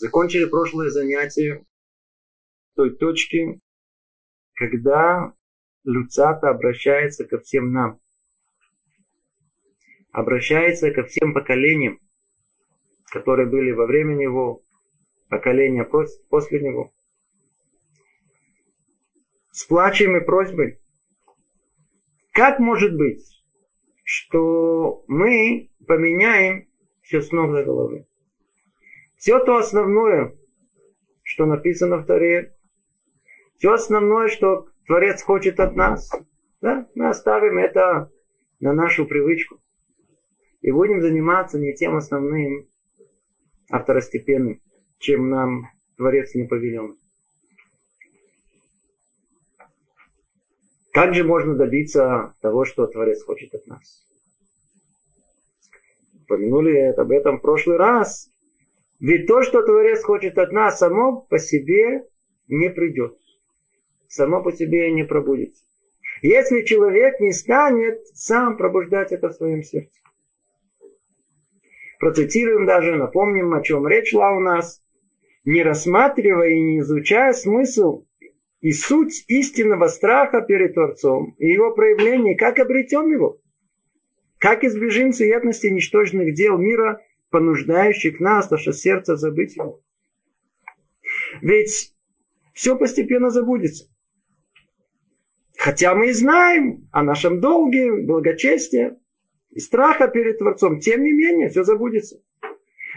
Закончили прошлое занятие той точки, когда Люцата обращается ко всем нам. Обращается ко всем поколениям, которые были во время него, поколения после него. С плачем и просьбой. Как может быть, что мы поменяем все с ног до головы? Все то основное, что написано в Торе, все основное, что Творец хочет от нас, да, мы оставим это на нашу привычку. И будем заниматься не тем основным, а второстепенным, чем нам Творец не повелел. Как же можно добиться того, что Творец хочет от нас? Упомянули об этом в прошлый раз. Ведь то, что Творец хочет от нас, само по себе не придет. Само по себе не пробудится. Если человек не станет сам пробуждать это в своем сердце. Процитируем даже, напомним, о чем речь шла у нас. Не рассматривая и не изучая смысл и суть истинного страха перед Творцом и его проявление, как обретем его? Как избежим суетности ничтожных дел мира, понуждающих нас, наше сердце забыть его? Ведь все постепенно забудется. Хотя мы и знаем о нашем долге, благочестии и страха перед Творцом, тем не менее все забудется.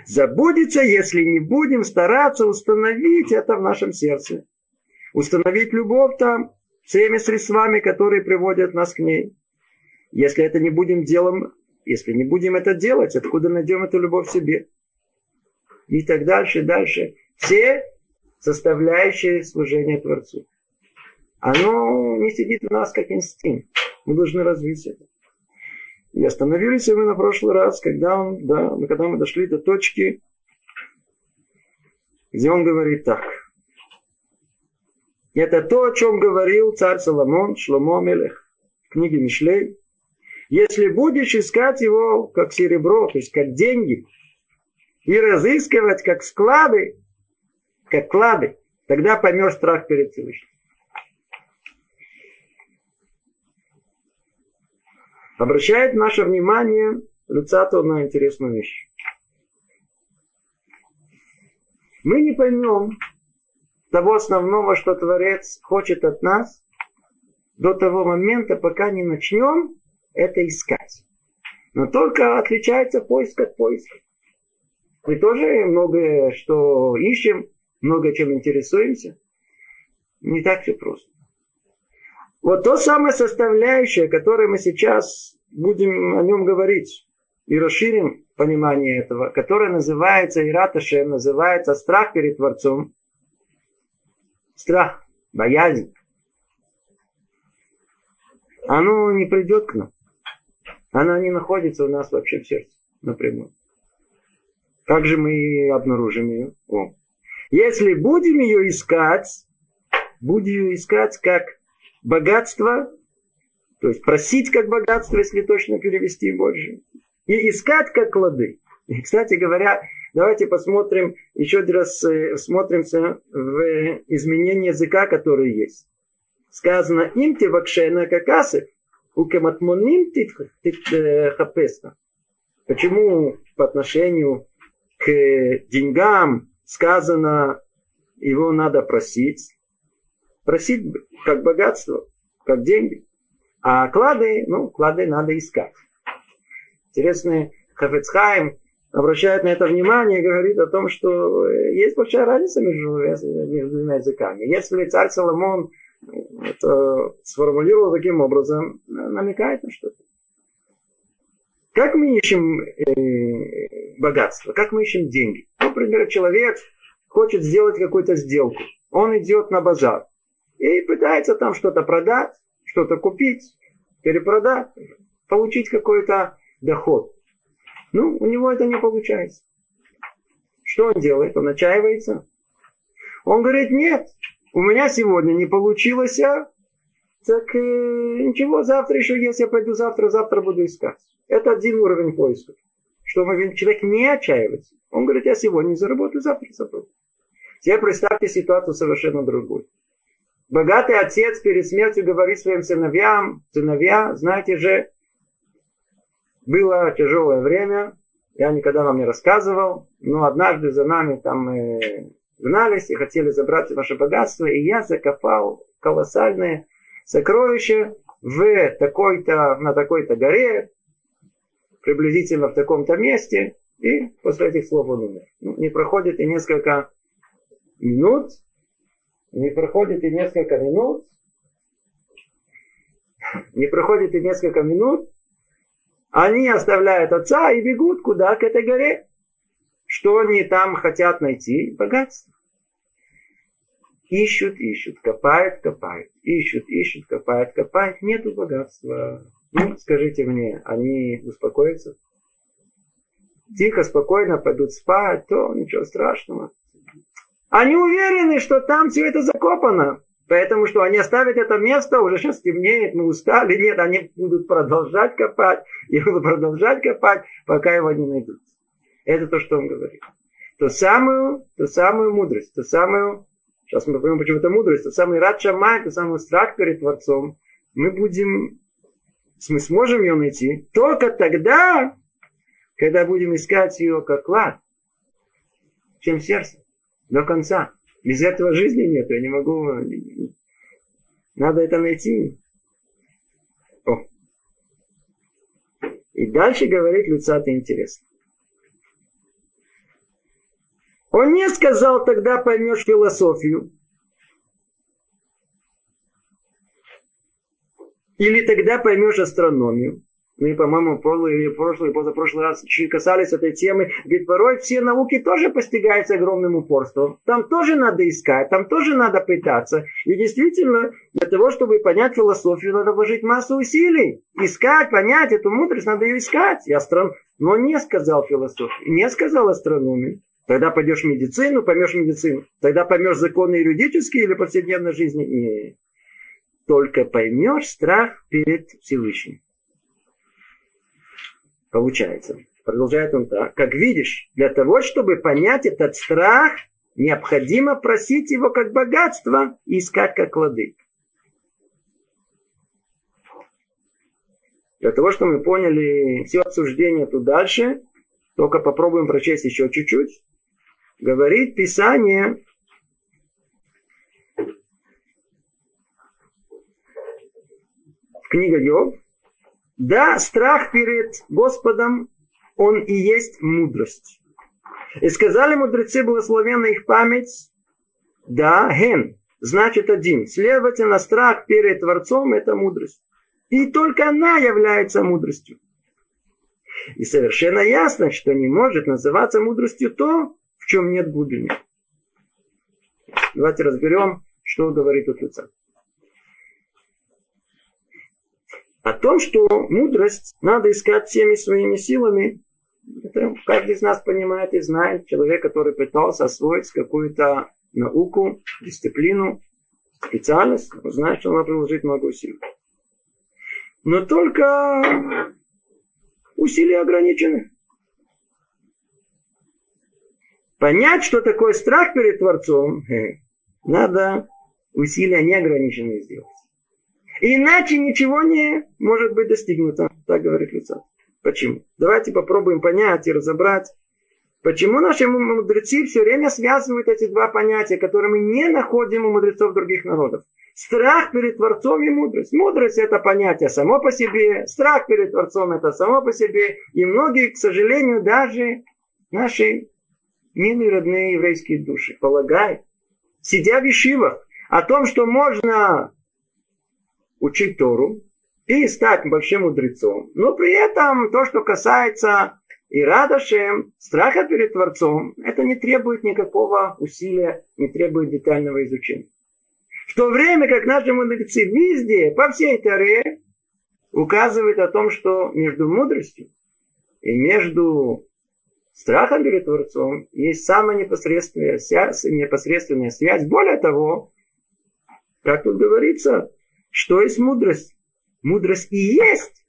Забудется, если не будем стараться установить это в нашем сердце установить любовь там всеми средствами, которые приводят нас к ней. Если это не будем делом, если не будем это делать, откуда найдем эту любовь в себе? И так дальше, дальше. Все составляющие служения Творцу. Оно не сидит у нас как инстинкт. Мы должны развить это. И остановились мы на прошлый раз, когда, он, да, когда мы дошли до точки, где он говорит так – это то, о чем говорил царь Соломон, Шломо Мелех, в книге Мишлей. Если будешь искать его как серебро, то есть как деньги, и разыскивать как склады, как клады, тогда поймешь страх перед Всевышним. Обращает наше внимание Люцату на интересную вещь. Мы не поймем, того основного, что Творец хочет от нас, до того момента, пока не начнем это искать. Но только отличается поиск от поиска. Мы тоже многое, что ищем, много чем интересуемся. Не так все просто. Вот то самое составляющее, которое мы сейчас будем о нем говорить и расширим понимание этого, которое называется Ираташем, называется страх перед Творцом, страх, боязнь, оно не придет к нам. Оно не находится у нас вообще в сердце напрямую. Как же мы обнаружим ее? О. Если будем ее искать, будем ее искать как богатство, то есть просить как богатство, если точно перевести больше, и искать как клады. И, кстати говоря, Давайте посмотрим, еще раз э, смотримся в изменение языка, который есть. Сказано, им ты вакшена какасы, укематмоним ты э, хапеста. Почему по отношению к деньгам сказано, его надо просить? Просить как богатство, как деньги. А клады, ну, клады надо искать. Интересно, Хафецхайм обращает на это внимание и говорит о том, что э, есть большая разница между, между двумя языками. Если царь Соломон это сформулировал таким образом, намекает на что-то. Как мы ищем э, богатство? Как мы ищем деньги? Ну, например, человек хочет сделать какую-то сделку. Он идет на базар и пытается там что-то продать, что-то купить, перепродать, получить какой-то доход. Ну, у него это не получается. Что он делает? Он отчаивается. Он говорит, нет, у меня сегодня не получилось, а так э, ничего, завтра еще есть, я пойду завтра, завтра буду искать. Это один уровень поиска. что человек не отчаивается. Он говорит, я сегодня заработаю, завтра заработаю. Теперь представьте ситуацию совершенно другую. Богатый отец перед смертью говорит своим сыновьям, сыновья, знаете же, было тяжелое время, я никогда вам не рассказывал, но однажды за нами там э, гнались и хотели забрать ваше богатство, и я закопал колоссальное сокровище в такой-то, на такой-то горе, приблизительно в таком-то месте, и после этих слов он умер. Ну, не проходит и несколько минут, не проходит и несколько минут, не проходит и несколько минут, они оставляют отца и бегут куда? К этой горе. Что они там хотят найти? Богатство. Ищут, ищут, копают, копают. Ищут, ищут, копают, копают. Нету богатства. Ну, скажите мне, они успокоятся? Тихо, спокойно пойдут спать, то ничего страшного. Они уверены, что там все это закопано. Поэтому что они оставят это место, уже сейчас темнеет, мы устали. Нет, они будут продолжать копать. И будут продолжать копать, пока его не найдут. Это то, что он говорит. То самую, ту самую мудрость, ту самую, сейчас мы поймем, почему это мудрость, тот самый рад шамай, тот самый страх перед Творцом, мы будем, мы сможем ее найти только тогда, когда будем искать ее как клад, чем сердце, до конца. Без этого жизни нет, я не могу, надо это найти. О. И дальше говорит Люцата интересно. Он не сказал, тогда поймешь философию. Или тогда поймешь астрономию. Мы, по-моему, прошлый или прошлый, позапрошлый раз касались этой темы. Ведь порой все науки тоже постигаются огромным упорством. Там тоже надо искать, там тоже надо пытаться. И действительно, для того, чтобы понять философию, надо вложить массу усилий. Искать, понять эту мудрость, надо ее искать. И астрон... Но не сказал философию, не сказал астрономию. Тогда пойдешь в медицину, поймешь медицину. Тогда поймешь законы юридические или повседневной жизни. Не. Только поймешь страх перед Всевышним. Получается. Продолжает он так. Как видишь, для того, чтобы понять этот страх, необходимо просить его как богатство и искать как клады. Для того, чтобы мы поняли все обсуждение тут дальше, только попробуем прочесть еще чуть-чуть говорит Писание, в книге Йов, да, страх перед Господом, он и есть мудрость. И сказали мудрецы, благословенна их память, да, ген, значит один. Следовательно, страх перед Творцом – это мудрость. И только она является мудростью. И совершенно ясно, что не может называться мудростью то, в чем нет глубины. Давайте разберем, что говорит тут лица. О том, что мудрость надо искать всеми своими силами, это каждый из нас понимает и знает. Человек, который пытался освоить какую-то науку, дисциплину, специальность, знает, что надо приложить много усилий. Но только усилия ограничены. Понять, что такое страх перед Творцом, э, надо усилия неограниченные сделать. Иначе ничего не может быть достигнуто, так говорит Люцат. Почему? Давайте попробуем понять и разобрать, почему наши мудрецы все время связывают эти два понятия, которые мы не находим у мудрецов других народов. Страх перед Творцом и мудрость. Мудрость это понятие само по себе, страх перед Творцом это само по себе. И многие, к сожалению, даже наши милые родные еврейские души, полагают, сидя в ешивах, о том, что можно учить Тору и стать большим мудрецом. Но при этом то, что касается и радошем, страха перед Творцом, это не требует никакого усилия, не требует детального изучения. В то время как наши мудрецы везде, по всей Торе, указывают о том, что между мудростью и между страхом перед Творцом есть самая непосредственная связь, непосредственная связь. Более того, как тут говорится, что есть мудрость? Мудрость и есть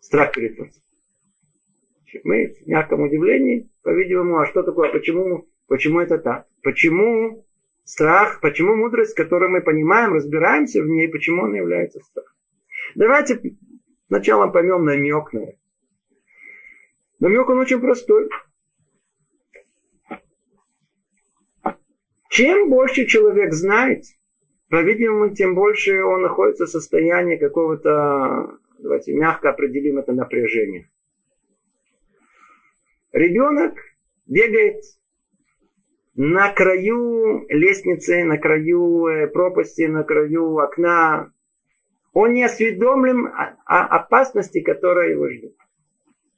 страх перед Творцом. Мы в мягком удивлении, по-видимому, а что такое, почему, почему это так? Почему страх, почему мудрость, которую мы понимаем, разбираемся в ней, почему она является страхом? Давайте сначала поймем намек на это. Намек он очень простой. Чем больше человек знает, по-видимому, тем больше он находится в состоянии какого-то, давайте мягко определим это напряжение. Ребенок бегает на краю лестницы, на краю э, пропасти, на краю окна. Он не осведомлен о опасности, которая его ждет.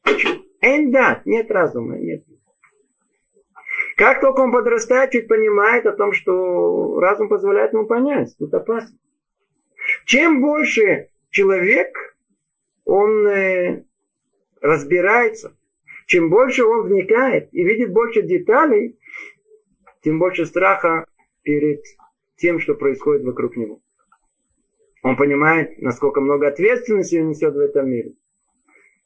Почему? Эндат, нет разума, нет. Как только он подрастает, чуть понимает о том, что разум позволяет ему понять, тут опасно. Чем больше человек, он э, разбирается, чем больше он вникает и видит больше деталей, тем больше страха перед тем, что происходит вокруг него. Он понимает, насколько много ответственности он несет в этом мире.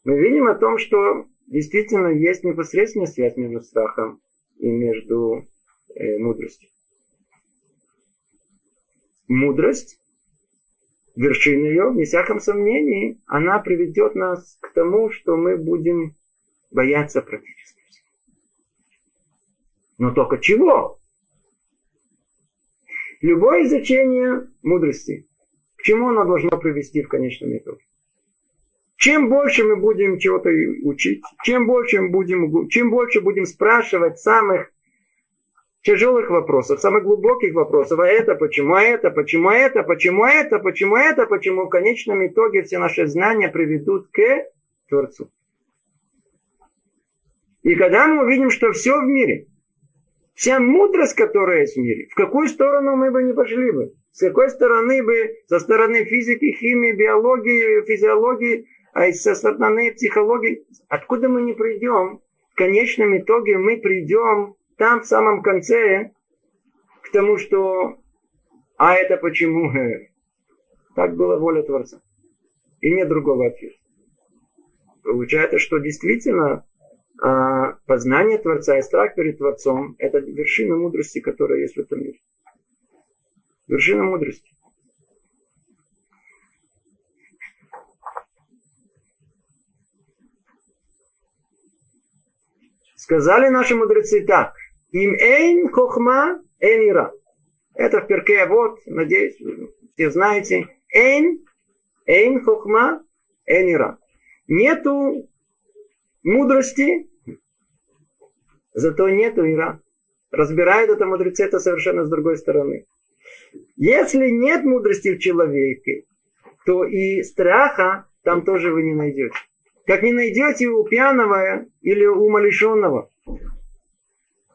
Мы видим о том, что действительно есть непосредственная связь между страхом и между э, мудростью. Мудрость, вершина ее, не всяком сомнении, она приведет нас к тому, что мы будем бояться практически. Но только чего? Любое изучение мудрости, к чему оно должно привести в конечном итоге? Чем больше мы будем чего-то учить, чем больше, мы будем, чем больше будем спрашивать самых тяжелых вопросов, самых глубоких вопросов, а это почему, а это почему, а это почему, а это почему, а это почему, в конечном итоге все наши знания приведут к Творцу. И когда мы увидим, что все в мире, вся мудрость, которая есть в мире, в какую сторону мы бы не пошли бы, с какой стороны бы, со стороны физики, химии, биологии, физиологии, а со стороны психологии, откуда мы не придем, в конечном итоге мы придем там в самом конце к тому, что а это почему? Так была воля Творца. И нет другого ответа. Получается, что действительно а, познание Творца и страх перед Творцом – это вершина мудрости, которая есть в этом мире. Вершина мудрости. Сказали наши мудрецы так. Им эйн хохма эйн ира. Это в перке вот, надеюсь, все знаете. Эйн, эйн хохма эйн ира. Нету мудрости, зато нету ира. Разбирают это мудрецы это совершенно с другой стороны. Если нет мудрости в человеке, то и страха там тоже вы не найдете как не найдете у пьяного или у умалишенного.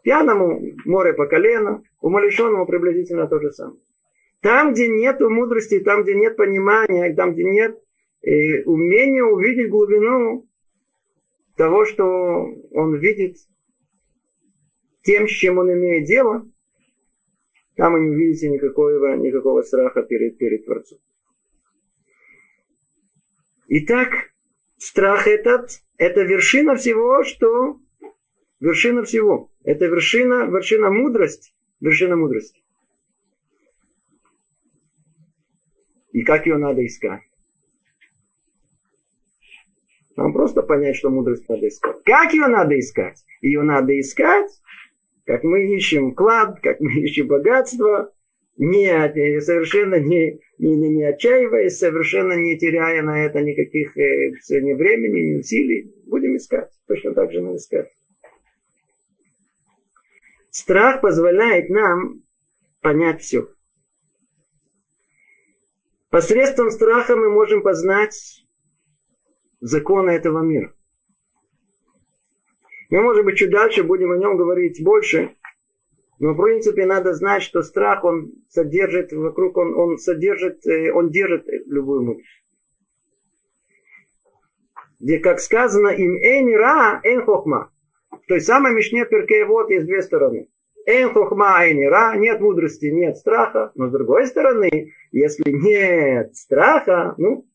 Пьяному море по колено, умалишенному приблизительно то же самое. Там, где нет мудрости, там, где нет понимания, там, где нет э, умения увидеть глубину того, что он видит, тем, с чем он имеет дело, там вы не увидите никакого, никакого страха перед, перед Творцом. Итак, страх этот, это вершина всего, что вершина всего. Это вершина, вершина мудрости. Вершина мудрости. И как ее надо искать? Нам просто понять, что мудрость надо искать. Как ее надо искать? Ее надо искать, как мы ищем клад, как мы ищем богатство, не, совершенно не, не, не, не отчаиваясь, совершенно не теряя на это никаких э, ни времени, ни усилий, будем искать. Точно так же мы искать. Страх позволяет нам понять все. Посредством страха мы можем познать законы этого мира. Мы, может быть, чуть дальше будем о нем говорить больше. Но в принципе надо знать, что страх, он содержит вокруг, он, он содержит, э, он держит любую мудрость. Где, как сказано, им эйн ра, эйн хохма. То есть самой Мишне Перкей вот есть две стороны. Эйн хохма, эйн ра, нет мудрости, нет страха. Но с другой стороны, если нет страха, ну,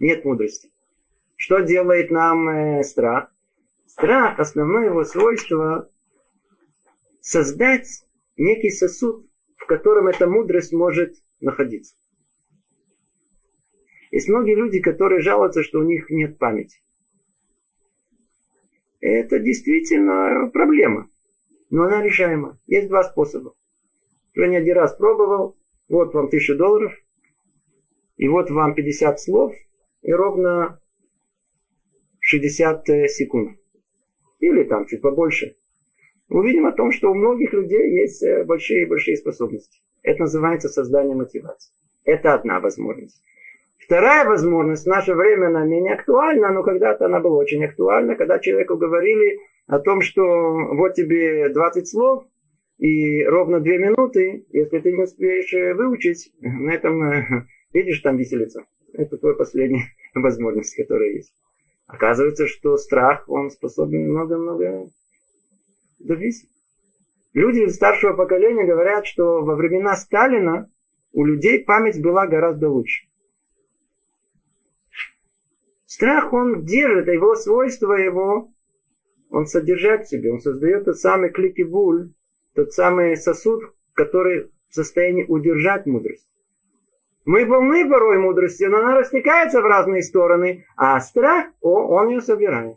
нет мудрости. Что делает нам э, страх? Страх, основное его свойство создать некий сосуд, в котором эта мудрость может находиться. Есть многие люди, которые жалуются, что у них нет памяти. Это действительно проблема. Но она решаема. Есть два способа. Я не один раз пробовал. Вот вам тысяча долларов. И вот вам 50 слов. И ровно 60 секунд. Или там чуть побольше. Увидим о том, что у многих людей есть э, способности. Это называется создание мотивации. Это одна возможность. Вторая возможность, в наше время она менее актуальна, но когда-то она была очень актуальна, когда человеку говорили о том, что вот тебе 20 слов и ровно 2 минуты, если ты не успеешь э, выучить, на этом, э, видишь, там виселица. Это твоя последняя возможность, которая есть. Оказывается, что страх, он способен много-много добиться. Люди старшего поколения говорят, что во времена Сталина у людей память была гораздо лучше. Страх, он держит, а его свойство его, он содержать в себе, он создает тот самый кликибуль, тот самый сосуд, который в состоянии удержать мудрость. Мы полны порой мудрости, но она растекается в разные стороны, а страх, о, он ее собирает.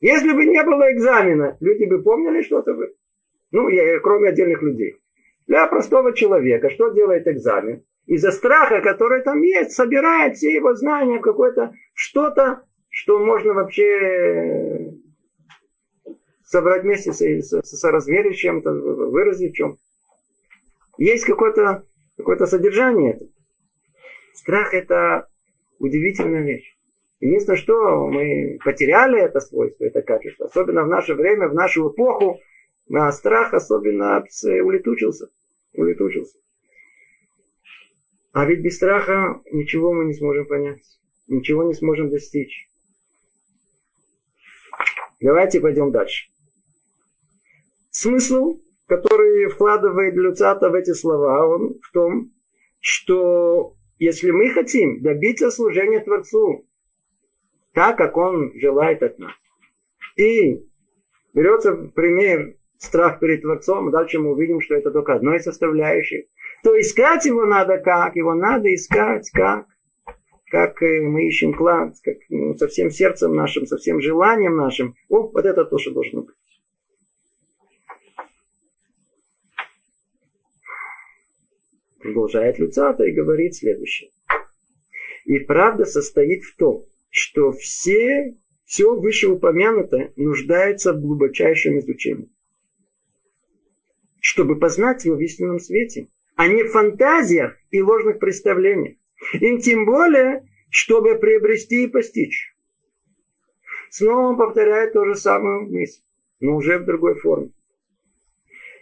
Если бы не было экзамена, люди бы помнили что-то бы. Ну, я, кроме отдельных людей. Для простого человека, что делает экзамен? Из-за страха, который там есть, собирает все его знания в какое-то что-то, что можно вообще собрать вместе с, с, с размере чем-то, выразить чем. Есть какое-то какое содержание. Страх это удивительная вещь. Единственное, что мы потеряли это свойство, это качество. Особенно в наше время, в нашу эпоху, на страх особенно улетучился. улетучился. А ведь без страха ничего мы не сможем понять. Ничего не сможем достичь. Давайте пойдем дальше. Смысл, который вкладывает Люцата в эти слова, он в том, что если мы хотим добиться служения Творцу, так, как Он желает от нас, и берется пример страх перед Творцом, дальше мы увидим, что это только одно из составляющих, то искать его надо как? Его надо искать как? Как э, мы ищем клад, как, ну, со всем сердцем нашим, со всем желанием нашим. О, вот это то, что должно быть. Продолжает Люцата и говорит следующее. И правда состоит в том, что все, все вышеупомянутое нуждается в глубочайшем изучении. Чтобы познать его в истинном свете, а не в фантазиях и ложных представлениях. И тем более, чтобы приобрести и постичь. Снова он повторяет ту же самую мысль, но уже в другой форме.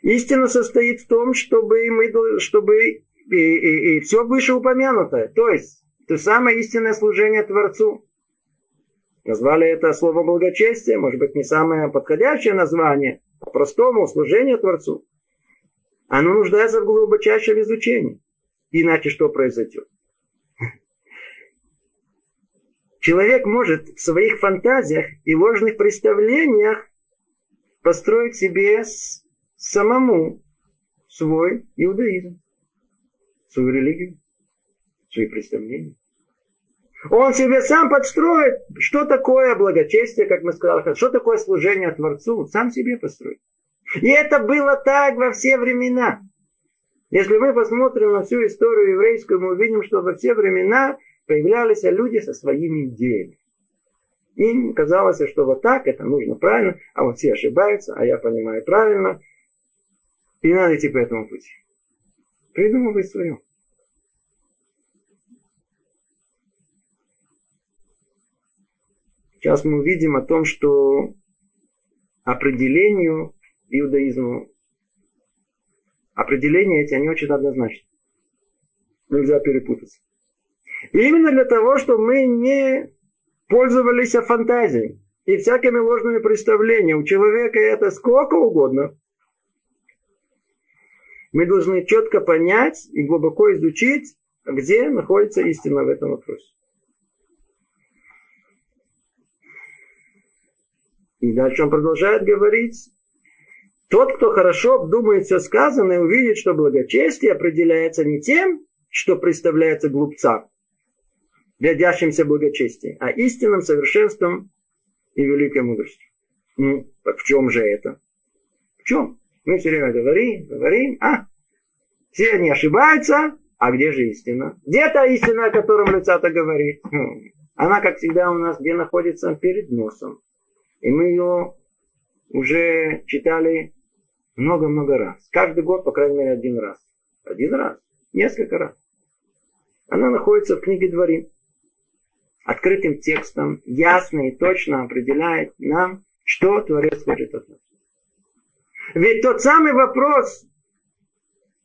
Истина состоит в том, чтобы, мы, чтобы и, и, и все вышеупомянутое, то есть то самое истинное служение Творцу. Назвали это слово благочестие, может быть, не самое подходящее название, по-простому служение Творцу. Оно нуждается в глубочайшем изучении. Иначе что произойдет? Человек может в своих фантазиях и ложных представлениях построить себе самому свой иудаизм, свою религию, свои представления. Он себе сам подстроит, что такое благочестие, как мы сказали, что такое служение Творцу, сам себе построит. И это было так во все времена. Если мы посмотрим на всю историю еврейскую, мы увидим, что во все времена появлялись люди со своими идеями. Им казалось, что вот так, это нужно правильно, а вот все ошибаются, а я понимаю правильно. И надо идти по этому пути. Придумывай свое. Сейчас мы увидим о том, что определению иудаизму, определения эти, они очень однозначны. Нельзя перепутаться. И именно для того, чтобы мы не пользовались фантазией и всякими ложными представлениями. У человека это сколько угодно. Мы должны четко понять и глубоко изучить, где находится истина в этом вопросе. И дальше он продолжает говорить. Тот, кто хорошо обдумает все сказанное, увидит, что благочестие определяется не тем, что представляется глупцам, рядящимся благочестием, а истинным совершенством и великой мудростью. Ну, так в чем же это? В чем? Мы все время говорим, говорим, а, все они ошибаются, а где же истина? Где та истина, о котором Люцата говорит? Хм. Она, как всегда, у нас где находится? Перед носом. И мы ее уже читали много-много раз. Каждый год, по крайней мере, один раз. Один раз. Несколько раз. Она находится в книге Дворим. Открытым текстом, ясно и точно определяет нам, что Творец хочет от нас. Ведь тот самый вопрос,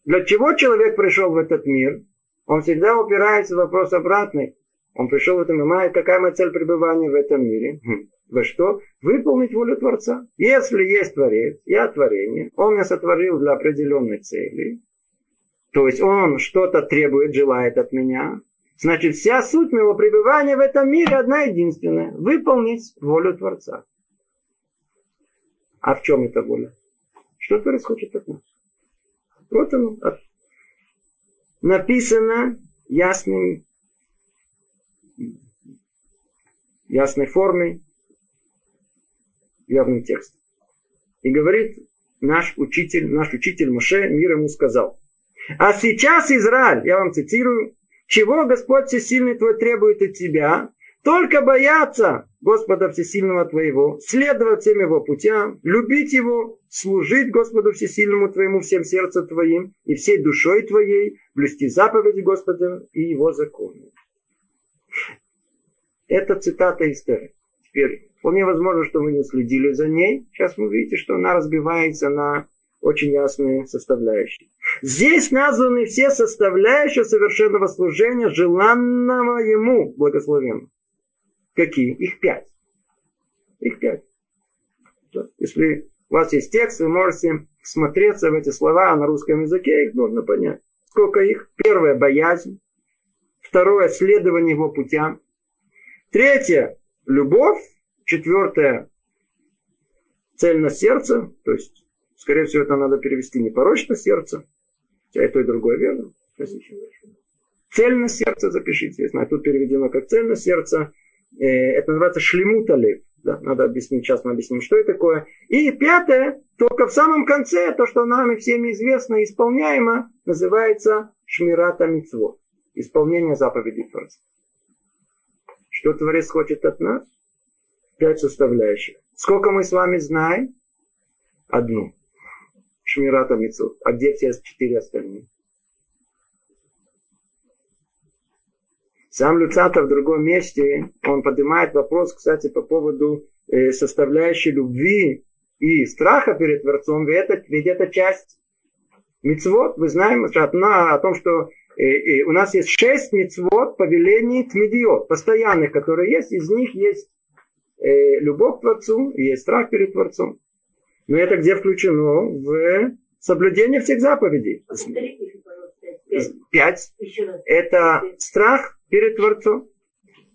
для чего человек пришел в этот мир, он всегда упирается в вопрос обратный. Он пришел в этом мир, какая моя цель пребывания в этом мире? Во что? Выполнить волю Творца. Если есть Творец, я творение, он меня сотворил для определенной цели, то есть он что-то требует, желает от меня, значит вся суть моего пребывания в этом мире одна единственная. Выполнить волю Творца. А в чем эта воля? Что Творец хочет от нас? Вот оно. Написано ясным, ясной формой, явным текстом. И говорит наш учитель, наш учитель Моше, мир ему сказал. А сейчас, Израиль, я вам цитирую, чего Господь Всесильный твой требует от тебя, только бояться Господа Всесильного твоего, следовать всем его путям, любить его, служить Господу Всесильному твоему всем сердцем твоим и всей душой твоей, блюсти заповеди Господа и его законы. Это цитата из. Теперь, вполне возможно, что вы не следили за ней. Сейчас вы видите, что она разбивается на очень ясные составляющие. Здесь названы все составляющие совершенного служения, желанного ему благословенного. Какие? Их пять. Их пять. Если у вас есть текст, вы можете смотреться в эти слова на русском языке, их нужно понять. Сколько их? Первое – боязнь. Второе – следование его путям. Третье – любовь. Четвертое – цельность сердца. То есть, скорее всего, это надо перевести не порочно сердце. Хотя и то, и другое верно. Цельность сердца запишите. Я знаю, тут переведено как цельность сердца. Э, это называется шлемуталев. Да, надо объяснить, сейчас мы объясним, что это такое. И пятое, только в самом конце, то, что нам всеми известно и исполняемо, называется шмирата митцвот. Исполнение заповедей Творца. Что Творец хочет от нас? Пять составляющих. Сколько мы с вами знаем? Одну. Шмирата митцвот. А где все четыре остальные? Сам Люцата в другом месте, он поднимает вопрос, кстати, по поводу э, составляющей любви и страха перед Творцом, ведь это, ведь это часть мицвод. Вы знаем одна о том, что э, э, у нас есть шесть мицвод повелений тмидиот, постоянных, которые есть, из них есть э, любовь к Творцу, и есть страх перед Творцом. Но это где включено? В соблюдение всех заповедей. Пять. Это страх, перед Творцом.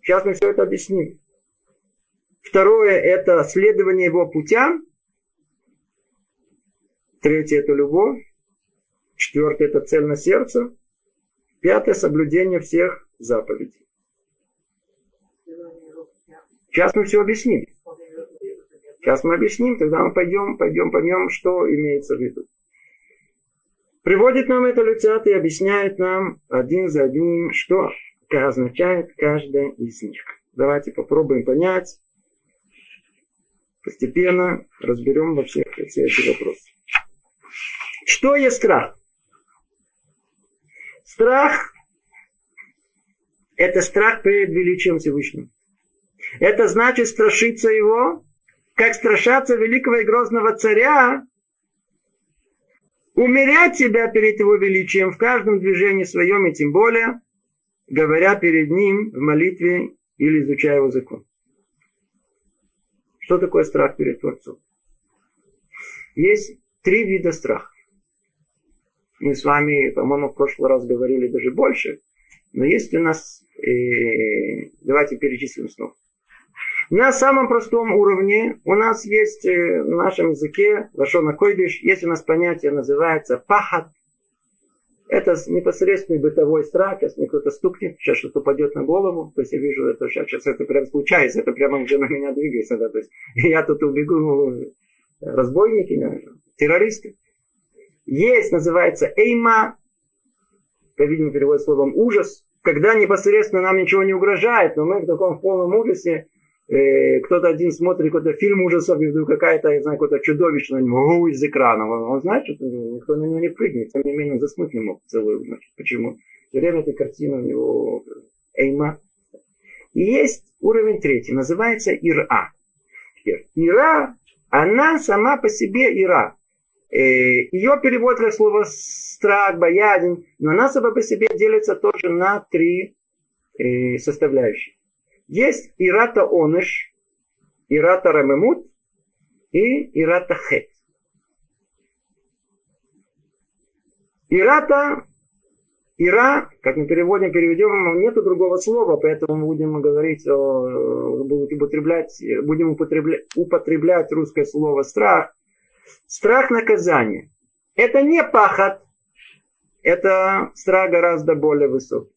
Сейчас мы все это объясним. Второе – это следование его путям. Третье – это любовь. Четвертое – это цельность сердца. Пятое – соблюдение всех заповедей. Сейчас мы все объясним. Сейчас мы объясним, тогда мы пойдем, пойдем, поймем, что имеется в виду. Приводит нам это Люцат и объясняет нам один за одним, что означает каждая из них. Давайте попробуем понять. Постепенно разберем во всех все эти вопросы. Что есть страх? Страх – это страх перед величием Всевышнего. Это значит страшиться его, как страшаться великого и грозного царя, умерять себя перед его величием в каждом движении своем, и тем более говоря перед ним в молитве или изучая его закон. Что такое страх перед Творцом? Есть три вида страха. Мы с вами, по-моему, в прошлый раз говорили даже больше, но есть у нас, э, давайте перечислим снова. На самом простом уровне у нас есть э, в нашем языке, Лашона Койбиш, есть у нас понятие, называется пахат. Это непосредственный бытовой страх, если мне кто-то стукнет, сейчас что-то упадет на голову, то есть я вижу, это сейчас, сейчас это прям случается, это прямо уже на меня двигается, да, то есть я тут убегу, разбойники, террористы. Есть, называется эйма, по-видимому, переводит словом ужас, когда непосредственно нам ничего не угрожает, но мы в таком полном ужасе, э, кто-то один смотрит какой-то фильм ужасов, и вдруг какая-то, я знаю, какое-то чудовище на него из экрана. Он, он знает, что никто на него не прыгнет, тем не менее заснуть не мог целую ночь. Почему? Все время эта картина у него эйма. И есть уровень третий, называется Ира. Ира, она сама по себе Ира. Э, Ее перевод как слово страх, боязнь, но она сама по себе делится тоже на три э, составляющие. Есть ирата оныш, ирата рамемут и ирата хет. Ирата, ира, как мы переводим, переведем, нету другого слова, поэтому мы будем говорить, будем употреблять, будем употреблять, употреблять русское слово страх. Страх наказания. Это не пахот, это страх гораздо более высокий.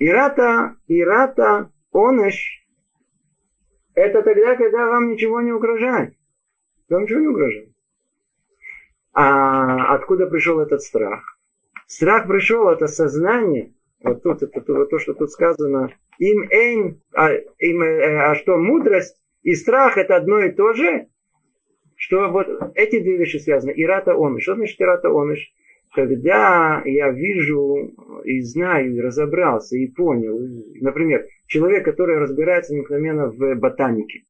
Ирата, ирата, оныш, это тогда, когда вам ничего не угрожает. Вам ничего не угрожает. А откуда пришел этот страх? Страх пришел от осознания, вот тут это то, то, что тут сказано, им эйн, а, им, э, а что мудрость и страх это одно и то же, что вот эти две вещи связаны. Ирата оныш. Что значит ирата оныш? Когда я вижу и знаю, и разобрался, и понял, например, человек, который разбирается необыкновенно в ботанике,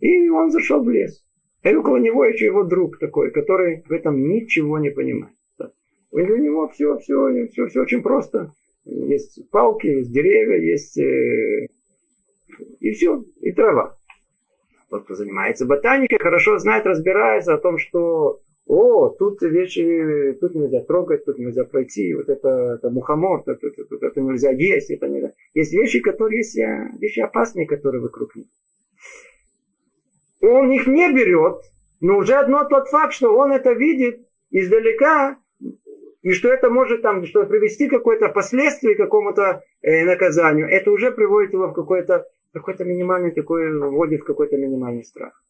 и он зашел в лес, и около него еще его друг такой, который в этом ничего не понимает. И для него все, все, все, все очень просто. Есть палки, есть деревья, есть э, и все, и трава. Тот, кто занимается ботаникой, хорошо знает, разбирается о том, что о, тут вещи, тут нельзя трогать, тут нельзя пройти, вот это, это мухомор, это, это, это, это нельзя есть, это нельзя. Есть вещи, которые есть, вещи опасные, которые вокруг них. Он их не берет, но уже одно тот факт, что он это видит издалека, и что это может там, что привести какое-то последствие к какому-то э, наказанию, это уже приводит его в какой-то какой-то минимальный такой, вводит в какой-то минимальный страх.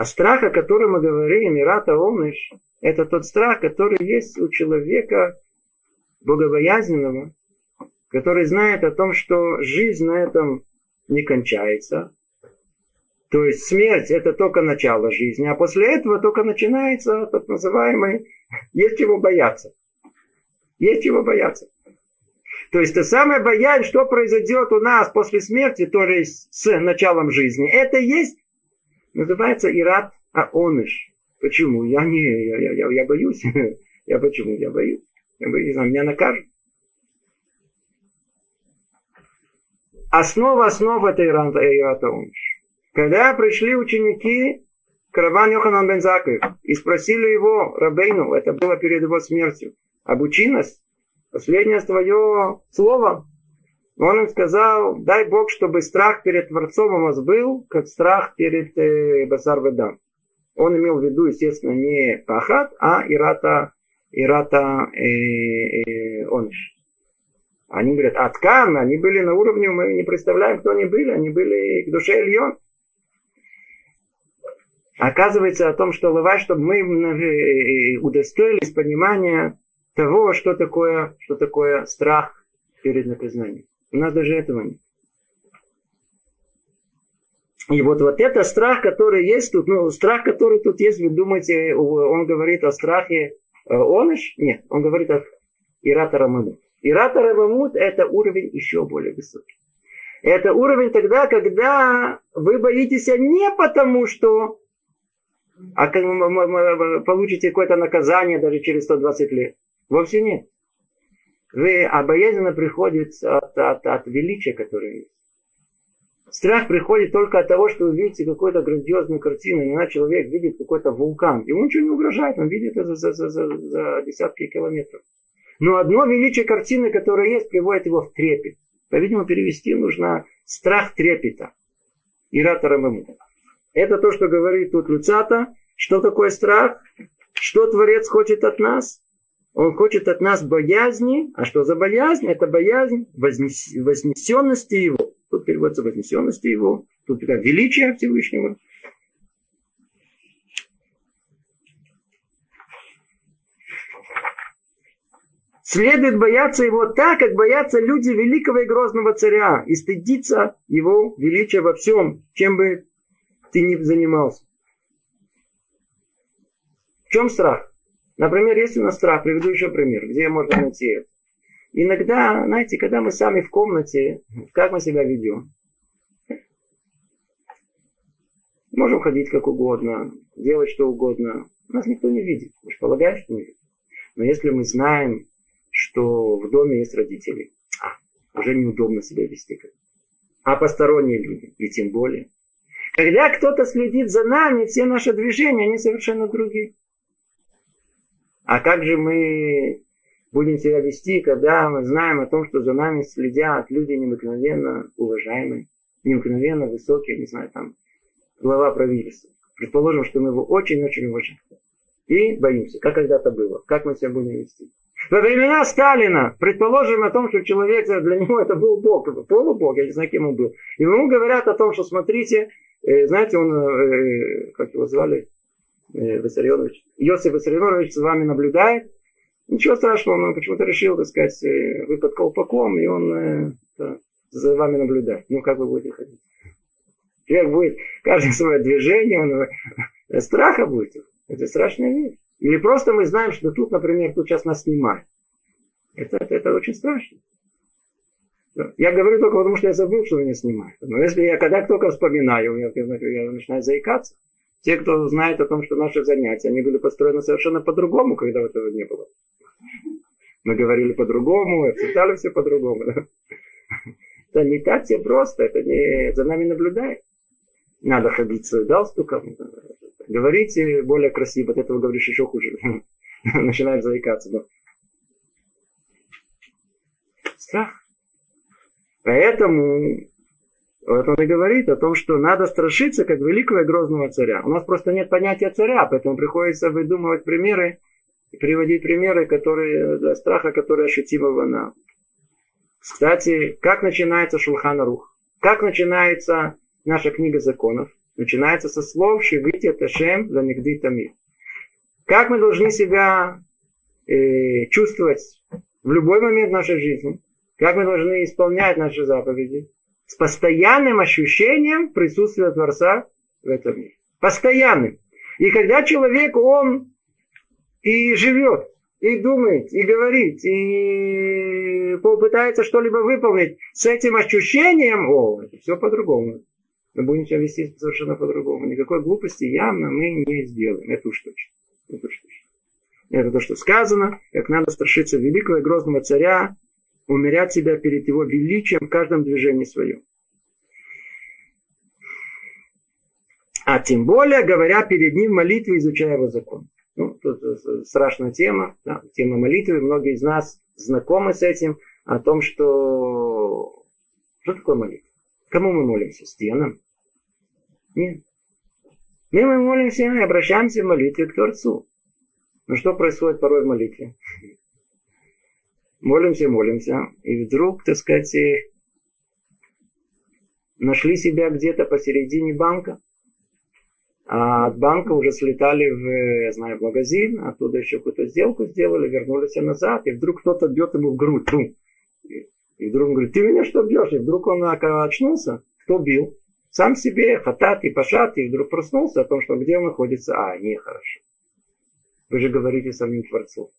А страх, о котором мы говорим, Ирата Омныш, это тот страх, который есть у человека богобоязненного, который знает о том, что жизнь на этом не кончается. То есть смерть это только начало жизни, а после этого только начинается тот называемый есть чего бояться. Есть чего бояться. То есть то самое боязнь, что произойдет у нас после смерти, то есть с началом жизни, это есть Называется Ират Аоныш. Почему? Я не, я, я, я, я боюсь. Я почему? Я боюсь. Я боюсь, меня накажут. Основа основ это Ират Аоныш. Когда пришли ученики к Рабан Йоханан бен Заков и спросили его, Рабейну, это было перед его смертью, обучи нас, последнее твое слово, он им сказал, дай Бог, чтобы страх перед Творцом у вас был, как страх перед э, Басар Ведам. Он имел в виду, естественно, не Пахат, а Ирата, Ирата э, э, Ониш. Они говорят, Аткан, они были на уровне, мы не представляем, кто они были, они были к душе Ильон. Оказывается о том, что лавай, чтобы мы э, удостоились понимания того, что такое, что такое страх перед наказанием. У нас даже этого нет. И вот, вот это страх, который есть тут, ну, страх, который тут есть, вы думаете, он говорит о страхе э, оныш? Нет, он говорит о Ирата Рамамут. Ирата Рамамут это уровень еще более высокий. Это уровень тогда, когда вы боитесь не потому, что а получите какое-то наказание даже через 120 лет. Вовсе нет вы, а приходит от, от, от величия, которое есть. Страх приходит только от того, что вы видите какую-то грандиозную картину. Иногда человек видит какой-то вулкан. Ему ничего не угрожает, он видит это за, за, за, за десятки километров. Но одно величие картины, которое есть, приводит его в трепет. По-видимому, перевести нужно страх трепета. Иратарамаму. Это то, что говорит тут Люцата. Что такое страх? Что Творец хочет от нас? Он хочет от нас боязни. А что за боязнь? Это боязнь вознес... вознесенности Его. Тут переводится вознесенности Его. Тут величие Всевышнего. Следует бояться его так, как боятся люди великого и грозного царя, и стыдиться его величия во всем, чем бы ты ни занимался. В чем страх? Например, есть у нас страх, приведу еще пример, где можно найти это. Иногда, знаете, когда мы сами в комнате, как мы себя ведем? Можем ходить как угодно, делать что угодно. Нас никто не видит. Вы же что не видит. Но если мы знаем, что в доме есть родители. А, уже неудобно себя вести. А посторонние люди, и тем более. Когда кто-то следит за нами, все наши движения, они совершенно другие. А как же мы будем себя вести, когда мы знаем о том, что за нами следят люди необыкновенно уважаемые, необыкновенно высокие, не знаю, там, глава правительства. Предположим, что мы его очень-очень уважаем. И боимся, как когда-то было, как мы себя будем вести. Во времена Сталина, предположим о том, что человек, для него это был Бог, полубог, я не знаю, кем он был. И ему говорят о том, что смотрите, э, знаете, он, э, как его звали, э, Виссарионович, Йосиф Виссарионович за вами наблюдает. Ничего страшного, он почему-то решил, так сказать, э, вы под колпаком, и он э, да, за вами наблюдает. Ну, как вы будете ходить? Человек будет, каждое свое движение, он э, страха будет. Это страшная вещь. Или просто мы знаем, что тут, например, тут сейчас нас снимают. Это, это, это очень страшно. Я говорю только потому, что я забыл, что меня снимают. Но если я когда только вспоминаю, я, я начинаю заикаться. Те, кто знает о том, что наши занятия, они были построены совершенно по-другому, когда этого не было. Мы говорили по-другому, обсуждали все по-другому. Да? Это не так все просто, это не за нами наблюдает. Надо ходить с галстуком, Говорите более красиво, от этого говоришь еще хуже. Начинает заикаться. Но... Страх. Поэтому вот он и говорит о том, что надо страшиться, как великого и грозного царя. У нас просто нет понятия царя, поэтому приходится выдумывать примеры, приводить примеры, которые, для страха, которые ощутимы в нам. Кстати, как начинается Шулхана Рух? Как начинается наша книга законов? начинается со слов «Шевити Ташем Ламигды Тамир». Как мы должны себя э, чувствовать в любой момент нашей жизни? Как мы должны исполнять наши заповеди? С постоянным ощущением присутствия Творца в этом мире. Постоянным. И когда человек, он и живет, и думает, и говорит, и попытается что-либо выполнить с этим ощущением, о, это все по-другому мы будем себя вести совершенно по-другому. Никакой глупости явно мы не сделаем. Это уж точно. Это уж точно. Это то, что сказано, как надо страшиться великого и грозного царя, умерять себя перед его величием в каждом движении своем. А тем более, говоря перед ним молитвы, изучая его закон. Ну, тут страшная тема, да, тема молитвы. Многие из нас знакомы с этим, о том, что... Что такое молитва? Кому мы молимся? Стенам? Нет. Мы, мы молимся и обращаемся в молитве к Творцу. Но что происходит порой в молитве? Молимся, молимся, и вдруг, так сказать, нашли себя где-то посередине банка, а от банка уже слетали в, я знаю, в магазин, оттуда еще какую-то сделку сделали, вернулись назад, и вдруг кто-то бьет ему в грудь. Бум. И вдруг он говорит, ты меня что бьешь? И вдруг он очнулся. Кто бил? Сам себе, хатат и пашат, и вдруг проснулся о том, что где он находится. А, нехорошо. Вы же говорите самим Творцу.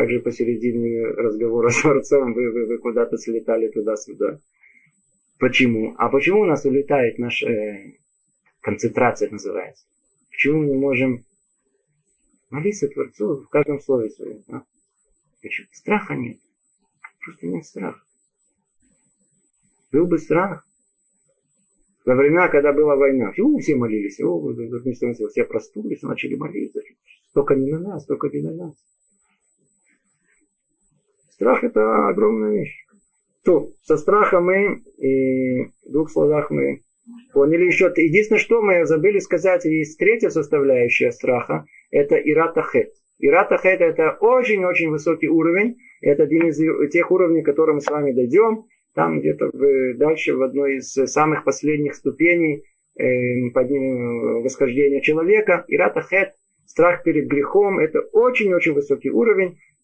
Как же посередине разговора с Творцом вы, вы, вы куда-то слетали туда-сюда? Почему? А почему у нас улетает наша э, концентрация, называется? Почему мы не можем молиться Творцу в каждом слове своем? А? Почему? Страха нет. Просто нет страха. Был бы страх. Во времена, когда была война, фу, все молились, о, все простулись, начали молиться. Только не на нас, только не на нас. Страх это огромная вещь. То, со страха мы, и в двух словах мы поняли еще. Единственное, что мы забыли сказать, есть третья составляющая страха, это иратахет. Иратахет это очень-очень высокий уровень. Это один из тех уровней, к которым мы с вами дойдем. Там где-то дальше в одной из самых последних ступеней э, восхождения человека. Иратахет, страх перед грехом, это очень-очень высокий уровень.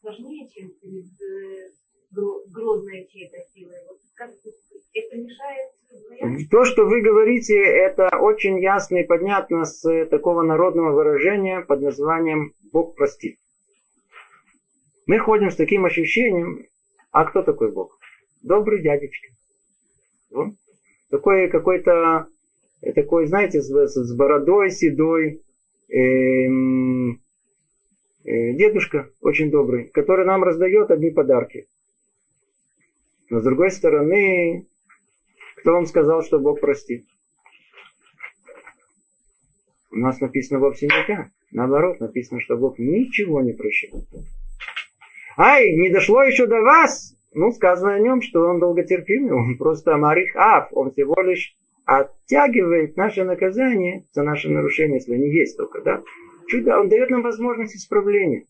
сложнее, чем перед э, грозной чьей-то силой. Вот как это мешает то, что вы говорите, это очень ясно и понятно с такого народного выражения под названием «Бог простит». Мы ходим с таким ощущением, а кто такой Бог? Добрый дядечка. Вот. Такой какой-то, такой, знаете, с, с бородой седой, эм, э, дедушка очень добрый, который нам раздает одни подарки. Но с другой стороны, кто вам сказал, что Бог простит? У нас написано вовсе не так. Наоборот, написано, что Бог ничего не прощает. Ай, не дошло еще до вас. Ну, сказано о нем, что он долготерпимый, он просто Марих Аф, он всего лишь оттягивает наше наказание за наше нарушение, если они есть только, да? Чудо, он дает нам возможность исправления.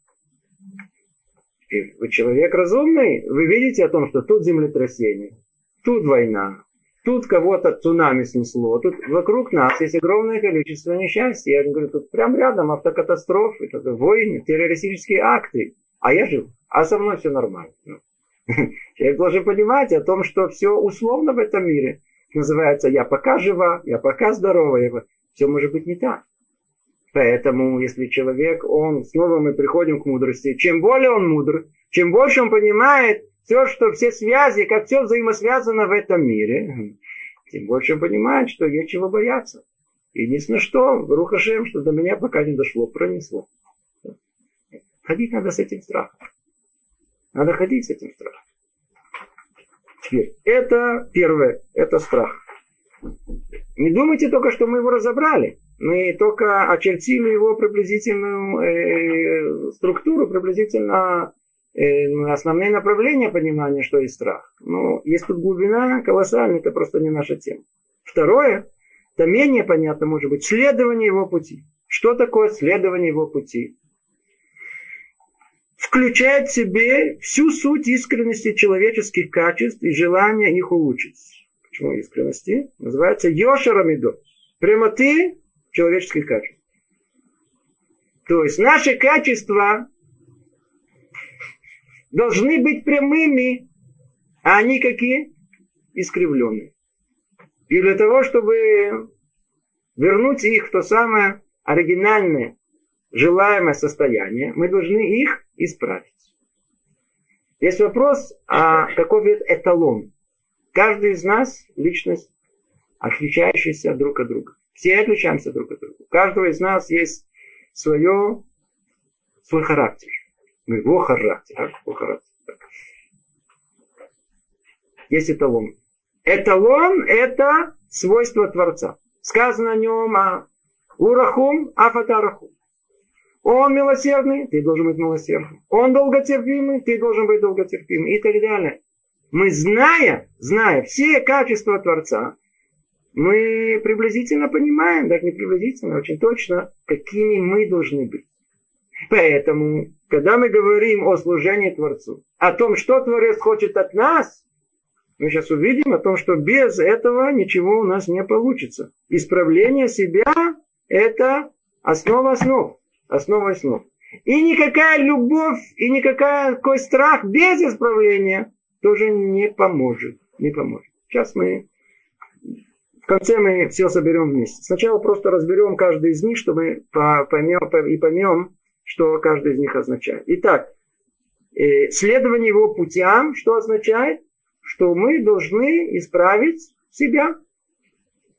И вы человек разумный, вы видите о том, что тут землетрясение, тут война, тут кого-то цунами снесло, тут вокруг нас есть огромное количество несчастья. Я говорю, тут прям рядом автокатастрофы, войны, террористические акты. А я жив, а со мной все нормально. Ну. Человек должен понимать о том, что все условно в этом мире. Называется, я пока жива, я пока здорова, я... все может быть не так. Поэтому, если человек, он, снова мы приходим к мудрости, чем более он мудр, чем больше он понимает все, что все связи, как все взаимосвязано в этом мире, тем больше он понимает, что есть чего бояться. Единственное, что, Рухашем, что до меня пока не дошло, пронесло. Ходить надо с этим страхом. Надо ходить с этим страхом. Теперь, это первое, это страх. Не думайте только, что мы его разобрали. Мы только очертили его приблизительную э, структуру, приблизительно э, основные направления понимания, что есть страх. Но есть тут глубина колоссальная, это просто не наша тема. Второе, это менее понятно, может быть, следование его пути. Что такое следование его пути? включает в себе всю суть искренности человеческих качеств и желания их улучшить. Почему искренности? Называется Йошарамидо. Прямоты человеческих качеств. То есть наши качества должны быть прямыми, а они какие? Искривленные. И для того, чтобы вернуть их в то самое оригинальное, желаемое состояние, мы должны их исправить. Есть вопрос, а какой вид эталон? Каждый из нас личность, отличающаяся друг от друга. Все отличаемся друг от друга. У каждого из нас есть свое, свой характер. Ну, его характер. А? Его характер. Есть эталон. Эталон – это свойство Творца. Сказано о нем а урахум афатарахум. Он милосердный, ты должен быть милосердным. Он долготерпимый, ты должен быть долготерпимым. И так далее. Мы зная, зная все качества Творца, мы приблизительно понимаем, даже не приблизительно, очень точно, какими мы должны быть. Поэтому, когда мы говорим о служении Творцу, о том, что Творец хочет от нас, мы сейчас увидим о том, что без этого ничего у нас не получится. Исправление себя – это основа основ основой снов. И никакая любовь, и никакая, никакой страх без исправления тоже не поможет. Не поможет. Сейчас мы конце мы все соберем вместе. Сначала просто разберем каждый из них, чтобы поймем и поймем, что каждый из них означает. Итак, э, следование его путям, что означает? что мы должны исправить себя,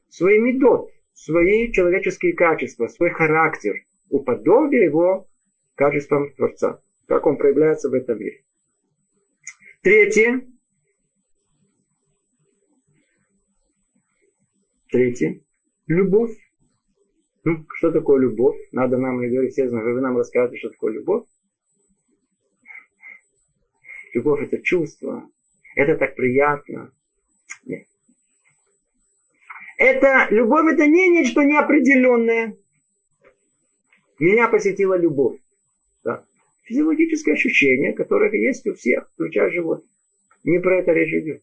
свои медот, свои человеческие качества, свой характер, уподобие его качествам Творца, как он проявляется в этом мире. Третье. Третье. Любовь. Ну, что такое любовь? Надо нам, я говорю, знают, вы нам расскажете, что такое любовь. Любовь это чувство. Это так приятно. Нет. Это, любовь это не нечто неопределенное. Меня посетила любовь. Да. Физиологическое ощущение, которое есть у всех, включая животных. Не про это речь идет.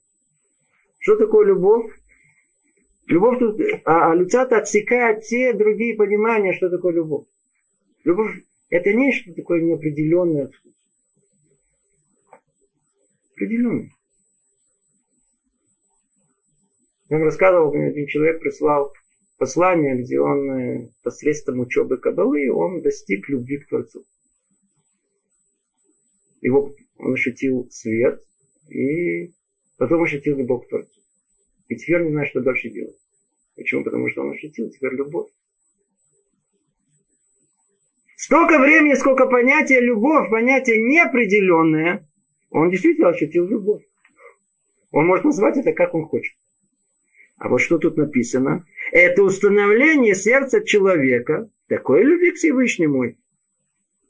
Что такое любовь? Любовь тут, а, а Люцата отсекает все другие понимания, что такое любовь. Любовь это не что такое неопределенное. Определенное. Я вам рассказывал, один человек прислал послание, где он э, посредством учебы Кабалы, он достиг любви к Творцу. Его он ощутил свет, и потом ощутил любовь к Творцу. И теперь не знает, что дальше делать. Почему? Потому что он ощутил теперь любовь. Столько времени, сколько понятия любовь, понятие неопределенное, он действительно ощутил любовь. Он может назвать это как он хочет. А вот что тут написано? Это установление сердца человека, такой любви к Всевышнему.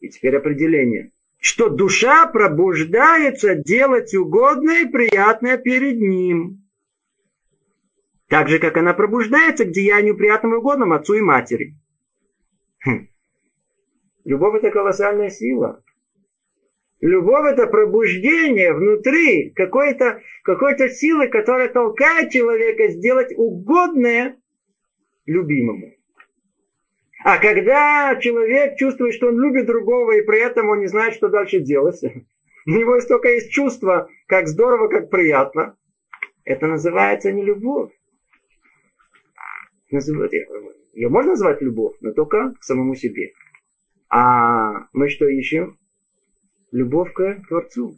И теперь определение. Что душа пробуждается делать угодное и приятное перед ним. Так же, как она пробуждается к деянию приятным и угодным отцу и матери. Хм. Любовь это колоссальная сила. Любовь это пробуждение внутри какой-то какой силы, которая толкает человека сделать угодное любимому. А когда человек чувствует, что он любит другого, и при этом он не знает, что дальше делать, у него есть только есть чувство, как здорово, как приятно, это называется не любовь. Ее можно назвать любовь, но только к самому себе. А мы что ищем? любовь к Творцу.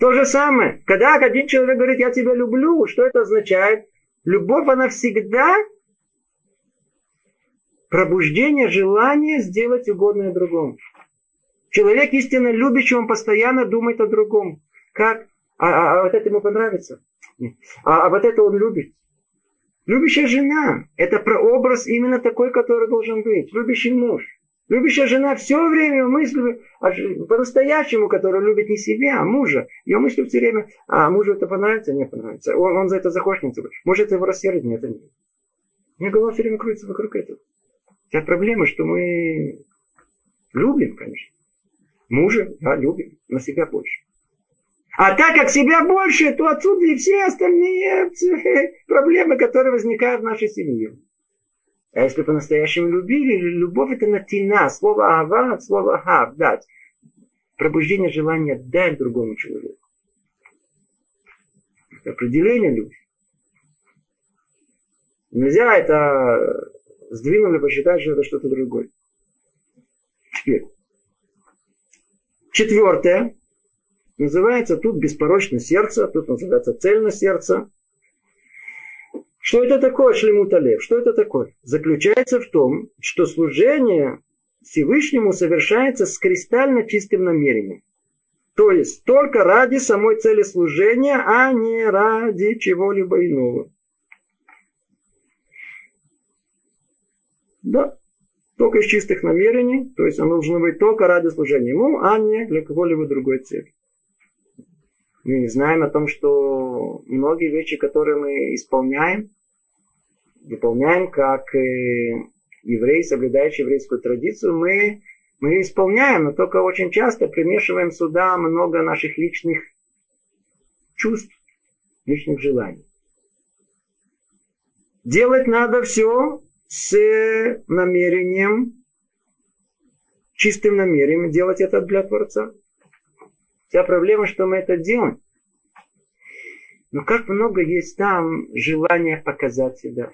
То же самое, когда один человек говорит, я тебя люблю, что это означает? Любовь, она всегда пробуждение желания сделать угодное другому. Человек истинно любящий, он постоянно думает о другом. Как? А, а, а вот это ему понравится. А, а вот это он любит. Любящая жена – это прообраз именно такой, который должен быть. Любящий муж. Любящая жена все время мыслит по-настоящему, которая любит не себя, а мужа. Ее мысли все время, а мужу это понравится, не понравится. Он, он за это захочет. Может, это его рассердит, нет, это нет. У меня голова все время крутится вокруг этого. Вся проблема, что мы любим, конечно. Мужа, да, любим, но себя больше. А так как себя больше, то отсюда все остальные проблемы, которые возникают в нашей семье. А если по-настоящему любили, любовь это натина, слово ава от слова хав, дать. Пробуждение желания дать другому человеку. Это определение любви. Нельзя это сдвинули, посчитать, что это что-то другое. Теперь. Четвертое. Называется тут беспорочное сердце, тут называется цельное сердце. Что это такое шлемуталев? Что это такое? Заключается в том, что служение Всевышнему совершается с кристально чистым намерением. То есть только ради самой цели служения, а не ради чего-либо иного. Да, только из чистых намерений, то есть оно должно быть только ради служения ему, а не для какой-либо другой цели. Мы знаем о том, что многие вещи, которые мы исполняем, выполняем как э, еврей, соблюдающий еврейскую традицию, мы, мы исполняем, но только очень часто примешиваем сюда много наших личных чувств, личных желаний. Делать надо все с намерением, чистым намерением делать это для Творца. Вся проблема, что мы это делаем. Но как много есть там желания показать себя.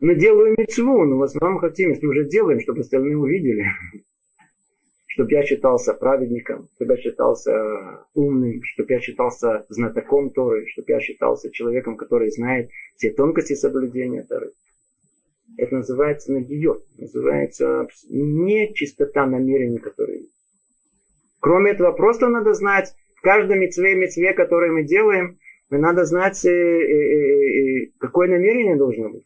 Мы делаем мецву, но в основном хотим, если уже делаем, чтобы остальные увидели. чтобы я считался праведником, чтобы я считался умным, чтобы я считался знатоком Торы, чтобы я считался человеком, который знает все тонкости соблюдения Торы. Это называется нагиот, называется не чистота намерений, которые. Кроме этого, просто надо знать, в каждом мецве и мецве, который мы делаем, надо знать, э, э, э, какое намерение должно быть.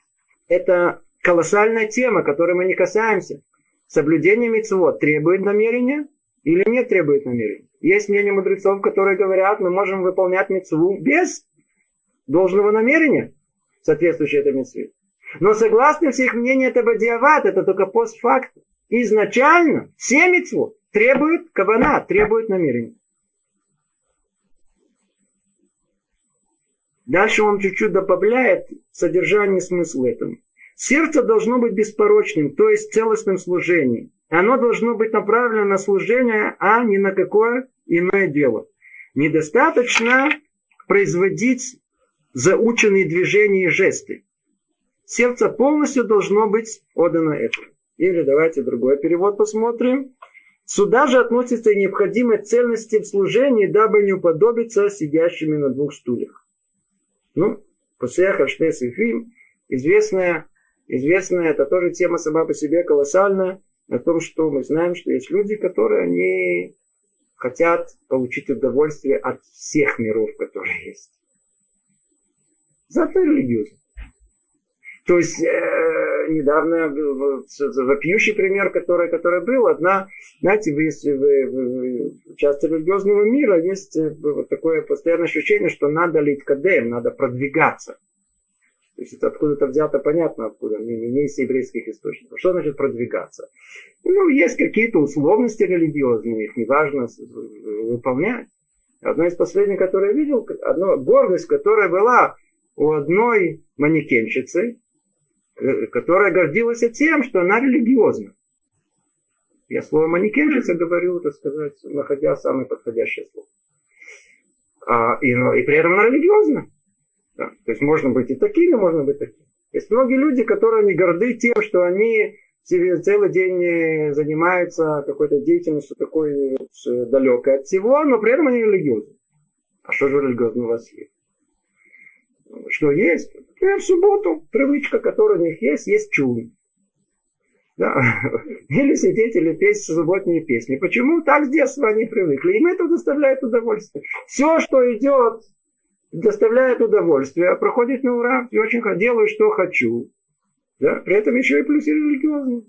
Это колоссальная тема, которой мы не касаемся. Соблюдение мецвод требует намерения или не требует намерения? Есть мнение мудрецов, которые говорят, мы можем выполнять мецву без должного намерения, соответствующей этой мецве. Но согласно всех мнений, это бадиават, это только постфакт. Изначально все мецвод требуют кавана, требуют намерения. Дальше он чуть-чуть добавляет содержание смысла этому. Сердце должно быть беспорочным, то есть целостным служением. Оно должно быть направлено на служение, а не на какое иное дело. Недостаточно производить заученные движения и жесты. Сердце полностью должно быть отдано этому. Или давайте другой перевод посмотрим. Сюда же относится и необходимая цельность в служении, дабы не уподобиться сидящими на двух стульях. Ну, Пасеха Шнес и Фильм, известная известная, это тоже тема сама по себе колоссальная, о том, что мы знаем, что есть люди, которые они хотят получить удовольствие от всех миров, которые есть. Зато религиозно. То есть э, недавно вопиющий пример, который, который был, одна, знаете, вы, если вы, вы часто религиозного мира есть э, вот такое постоянное ощущение, что надо лить кадем, надо продвигаться. То есть это откуда-то взято, понятно откуда, не, не из еврейских источников. Что значит продвигаться? Ну, есть какие-то условности религиозные, их неважно выполнять. Одно из последних, которое я видел, одно, гордость, которая была у одной манекенщицы, э, которая гордилась тем, что она религиозна. Я слово манекенщица говорю, так сказать, находя самое подходящее слово. А, и, ну, и при этом она религиозна. Да. То есть можно быть и такими, можно быть такими. Есть многие люди, которые не горды тем, что они целый день э, занимаются какой-то деятельностью такой э, далекой от всего, но при этом они религиозны. А что же религиозно у вас есть? Что есть? Например, в субботу привычка, которая у них есть, есть чун. Да. Или сидеть, или петь субботние песни. Почему? Так с детства они привыкли. Им это доставляет удовольствие. Все, что идет доставляет удовольствие, проходит на ура, и очень делаю, что хочу. Да? При этом еще и плюс и религиозный.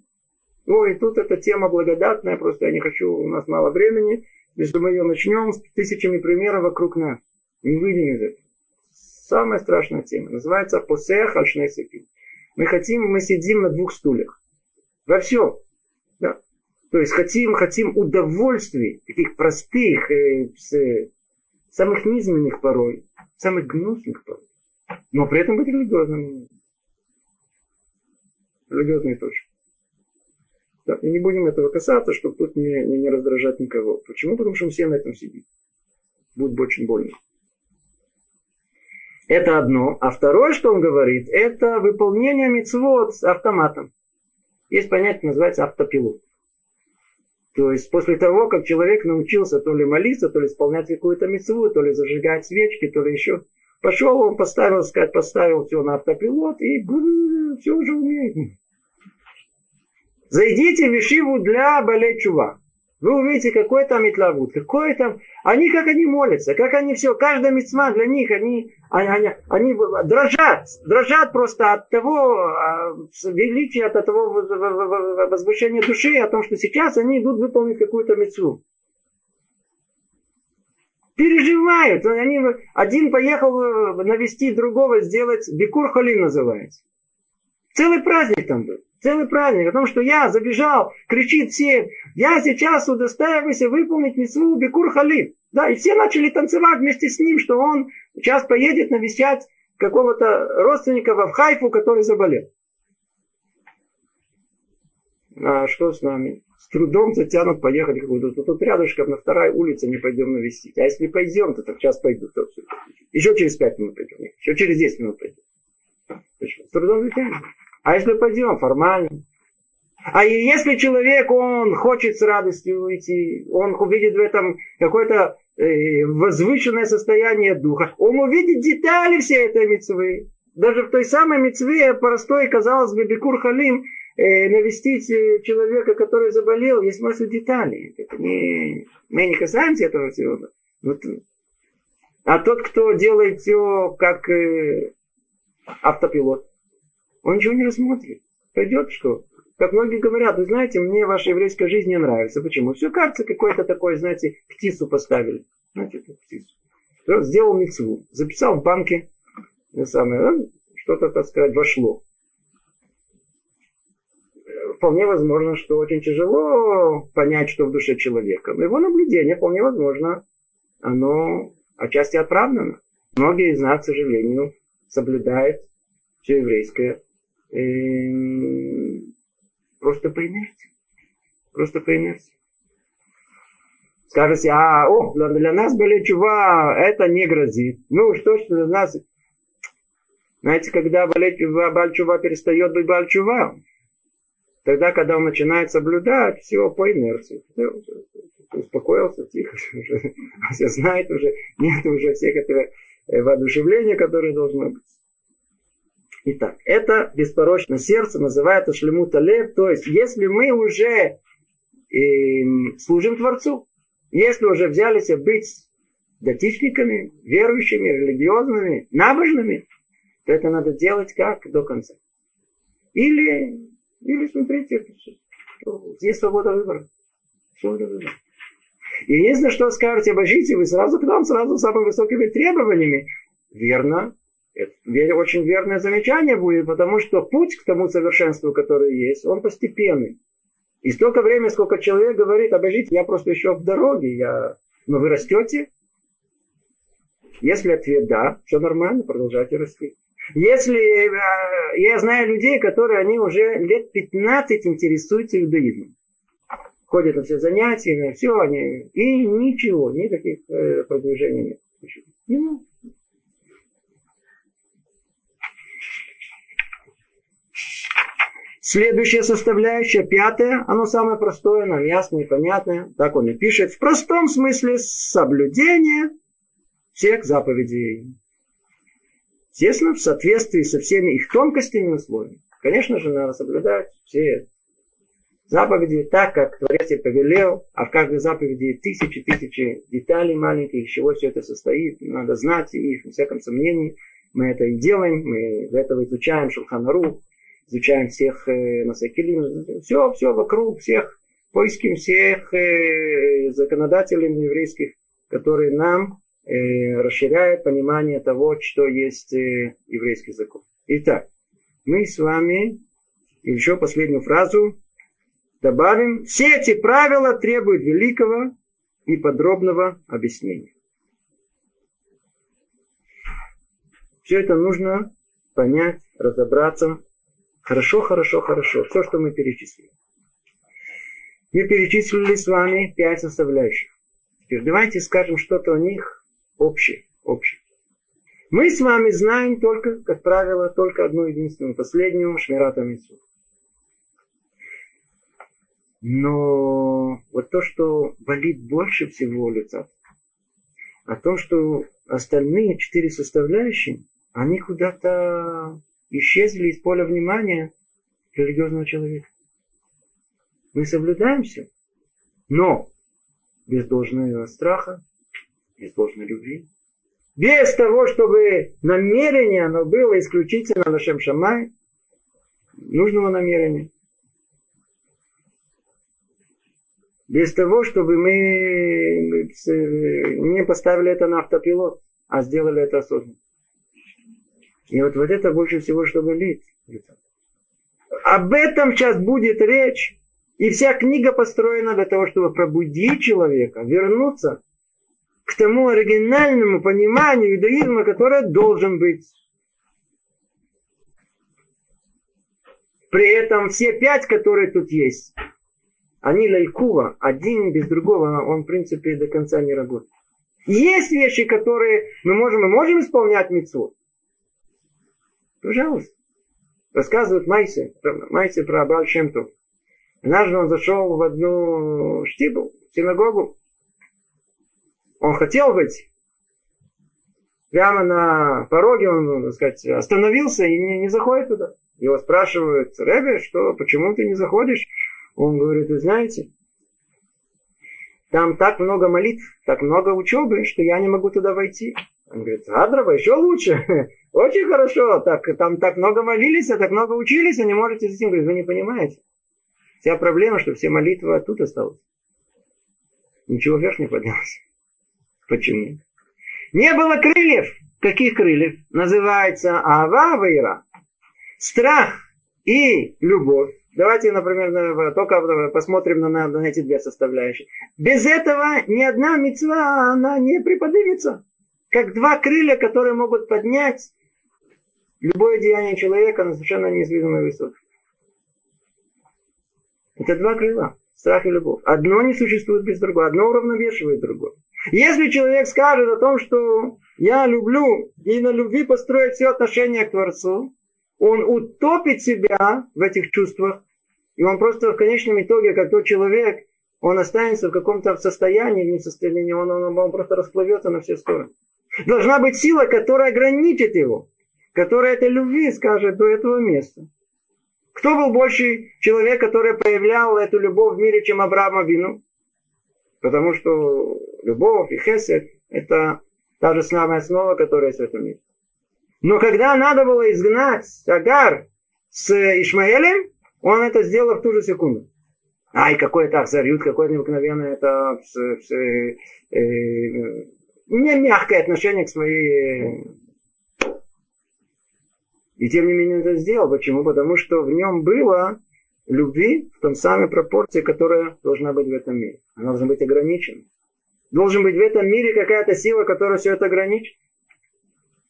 Ну и тут эта тема благодатная, просто я не хочу, у нас мало времени. Если мы ее начнем с тысячами примеров вокруг нас, не выйдем из этого. Самая страшная тема. Называется посех альшнесики. Мы хотим, мы сидим на двух стульях. Во всем. Да? То есть хотим, хотим удовольствий, таких простых, э, с, самых низменных порой, самых гнусных порой. Но при этом быть религиозным. Религиозные точки. Да, и не будем этого касаться, чтобы тут не, не, не раздражать никого. Почему? Потому что мы все на этом сидим. Будет очень больно. Это одно. А второе, что он говорит, это выполнение мецвод с автоматом. Есть понятие, называется автопилот. То есть после того, как человек научился то ли молиться, то ли исполнять какую-то мецву, то ли зажигать свечки, то ли еще, пошел он, поставил, сказать, поставил все на автопилот и все уже умеет. Зайдите в Ишиву для Балечува. Вы увидите, какой там Итлавут, какой там... Они как они молятся, как они все, каждая мецма для них, они, они, они, дрожат, дрожат просто от того а, величия, от того возвышения души, о том, что сейчас они идут выполнить какую-то мецву. Переживают. Они, один поехал э, навестить другого, сделать бикур халим называется. Целый праздник там был. Целый праздник о том, что я забежал, кричит всем, я сейчас удостаиваюсь выполнить митцву Бекур Халиф. Да, и все начали танцевать вместе с ним, что он сейчас поедет навещать какого-то родственника в Хайфу, который заболел. А что с нами? С трудом затянут поехать какую-то. Тут, тут рядышком на второй улице не пойдем навестить. А если пойдем, то так сейчас пойду. То Еще через пять минут пойдем. Еще через десять минут пойдем. С трудом затянем. А если пойдем формально, А если человек, он хочет с радостью уйти, он увидит в этом какое-то э, возвышенное состояние духа, он увидит детали всей этой мецвы. Даже в той самой мецве, простой, казалось бы, Бекур Халим, э, навестить э, человека, который заболел, есть масса деталей. Это не, мы не касаемся этого всего. Вот. А тот, кто делает все как э, автопилот, он ничего не рассмотрит. Пойдет что? Как многие говорят, вы знаете, мне ваша еврейская жизнь не нравится. Почему? Все кажется какой-то такой, знаете, птицу поставили. Знаете, птицу. Сделал мецву, записал в банке, самое, что-то, так сказать, вошло. Вполне возможно, что очень тяжело понять, что в душе человека. Но его наблюдение, вполне возможно, оно отчасти оправдано. Многие из нас, к сожалению, соблюдают все еврейское э, просто по инерции. Просто по инерции. Скажете, а, о, для, нас были чува, это не грозит. Ну, что ж для нас... Знаете, когда Бальчува перестает быть Бальчува, тогда, когда он начинает соблюдать, все по инерции. Успокоился, тихо, уже, все знает уже, нет уже всех этого э, воодушевления, которое должно быть. Итак, это беспорочное сердце называется шлемута лев. То есть, если мы уже э, служим Творцу, если уже взялись быть датичниками, верующими, религиозными, набожными, то это надо делать как до конца. Или, или смотрите, есть свобода выбора. Свобода выбора. И единственное, что скажете, обожите, вы сразу к нам, сразу с самыми высокими требованиями. Верно, это очень верное замечание будет, потому что путь к тому совершенству, которое есть, он постепенный. И столько времени, сколько человек говорит, обожите, я просто еще в дороге, я... но вы растете? Если ответ да, все нормально, продолжайте расти. Если э, я знаю людей, которые они уже лет 15 интересуются иудаизмом. Ходят на все занятия, все, они, и ничего, никаких э, продвижений нет. Не могут. Следующая составляющая, пятая, оно самое простое, нам ясное и понятное. Так он и пишет. В простом смысле соблюдение всех заповедей. Естественно, в соответствии со всеми их тонкостями и условиями. Конечно же, надо соблюдать все заповеди так, как Творец и повелел, а в каждой заповеди тысячи-тысячи деталей маленьких, из чего все это состоит. Надо знать их, на всяком сомнении. Мы это и делаем, мы для этого изучаем Шулханару, изучаем всех э, Масакилим, все, все вокруг, всех, поиским всех э, законодателей еврейских, которые нам э, расширяют понимание того, что есть э, еврейский закон. Итак, мы с вами еще последнюю фразу добавим. Все эти правила требуют великого и подробного объяснения. Все это нужно понять, разобраться, Хорошо, хорошо, хорошо. Все, что мы перечислили. Мы перечислили с вами пять составляющих. Теперь давайте скажем что-то о них общее. общее. Мы с вами знаем только, как правило, только одну единственную, последнюю Шмирата Митсу. Но вот то, что болит больше всего лица, о том, что остальные четыре составляющие, они куда-то исчезли из поля внимания религиозного человека. Мы соблюдаем все, но без должного страха, без должной любви, без того, чтобы намерение оно было исключительно нашем Шамай, нужного намерения. Без того, чтобы мы не поставили это на автопилот, а сделали это осознанно. И вот, вот это больше всего, что болит. Об этом сейчас будет речь. И вся книга построена для того, чтобы пробудить человека, вернуться к тому оригинальному пониманию иудаизма, которое должен быть. При этом все пять, которые тут есть, они лайкува, один без другого, он в принципе до конца не работает. Есть вещи, которые мы можем, мы можем исполнять митцвот. Пожалуйста. Рассказывают Майсе, Майсе про Абал Шемту. Однажды он зашел в одну штибу, синагогу. Он хотел быть. Прямо на пороге он, так сказать, остановился и не, не заходит туда. Его спрашивают, Ребе, что, почему ты не заходишь? Он говорит, вы знаете, там так много молитв, так много учебы, что я не могу туда войти. Он говорит, Адрова, еще лучше. Очень хорошо. Так, там так много молились, а так много учились, а не можете с этим. Говорит, вы не понимаете. Вся проблема, что все молитвы оттуда осталось. Ничего вверх не поднялось. Почему? Не было крыльев. Каких крыльев? Называется Ава Вайра. Страх и любовь. Давайте, например, только посмотрим на, на эти две составляющие. Без этого ни одна мецва, она не приподнимется. Как два крылья, которые могут поднять любое деяние человека на совершенно неизвестную высоту. Это два крыла. Страх и любовь. Одно не существует без другого. Одно уравновешивает другое. Если человек скажет о том, что я люблю, и на любви построить все отношения к Творцу, он утопит себя в этих чувствах, и он просто в конечном итоге, как тот человек, он останется в каком-то состоянии, не состоянии, он, он, он просто расплывется на все стороны. Должна быть сила, которая ограничит его, которая этой любви скажет до этого места. Кто был больше человек, который проявлял эту любовь в мире, чем Авраам Вину? Потому что любовь и хесед – это та же самая основа, которая есть в этом мире. Но когда надо было изгнать Агар с Ишмаэлем, он это сделал в ту же секунду. Ай, какой это абсолют, какое необыкновенное это э, э, не мягкое отношение к своей... И тем не менее это сделал. Почему? Потому что в нем было любви в том самой пропорции, которая должна быть в этом мире. Она должна быть ограничена. Должен быть в этом мире какая-то сила, которая все это ограничит.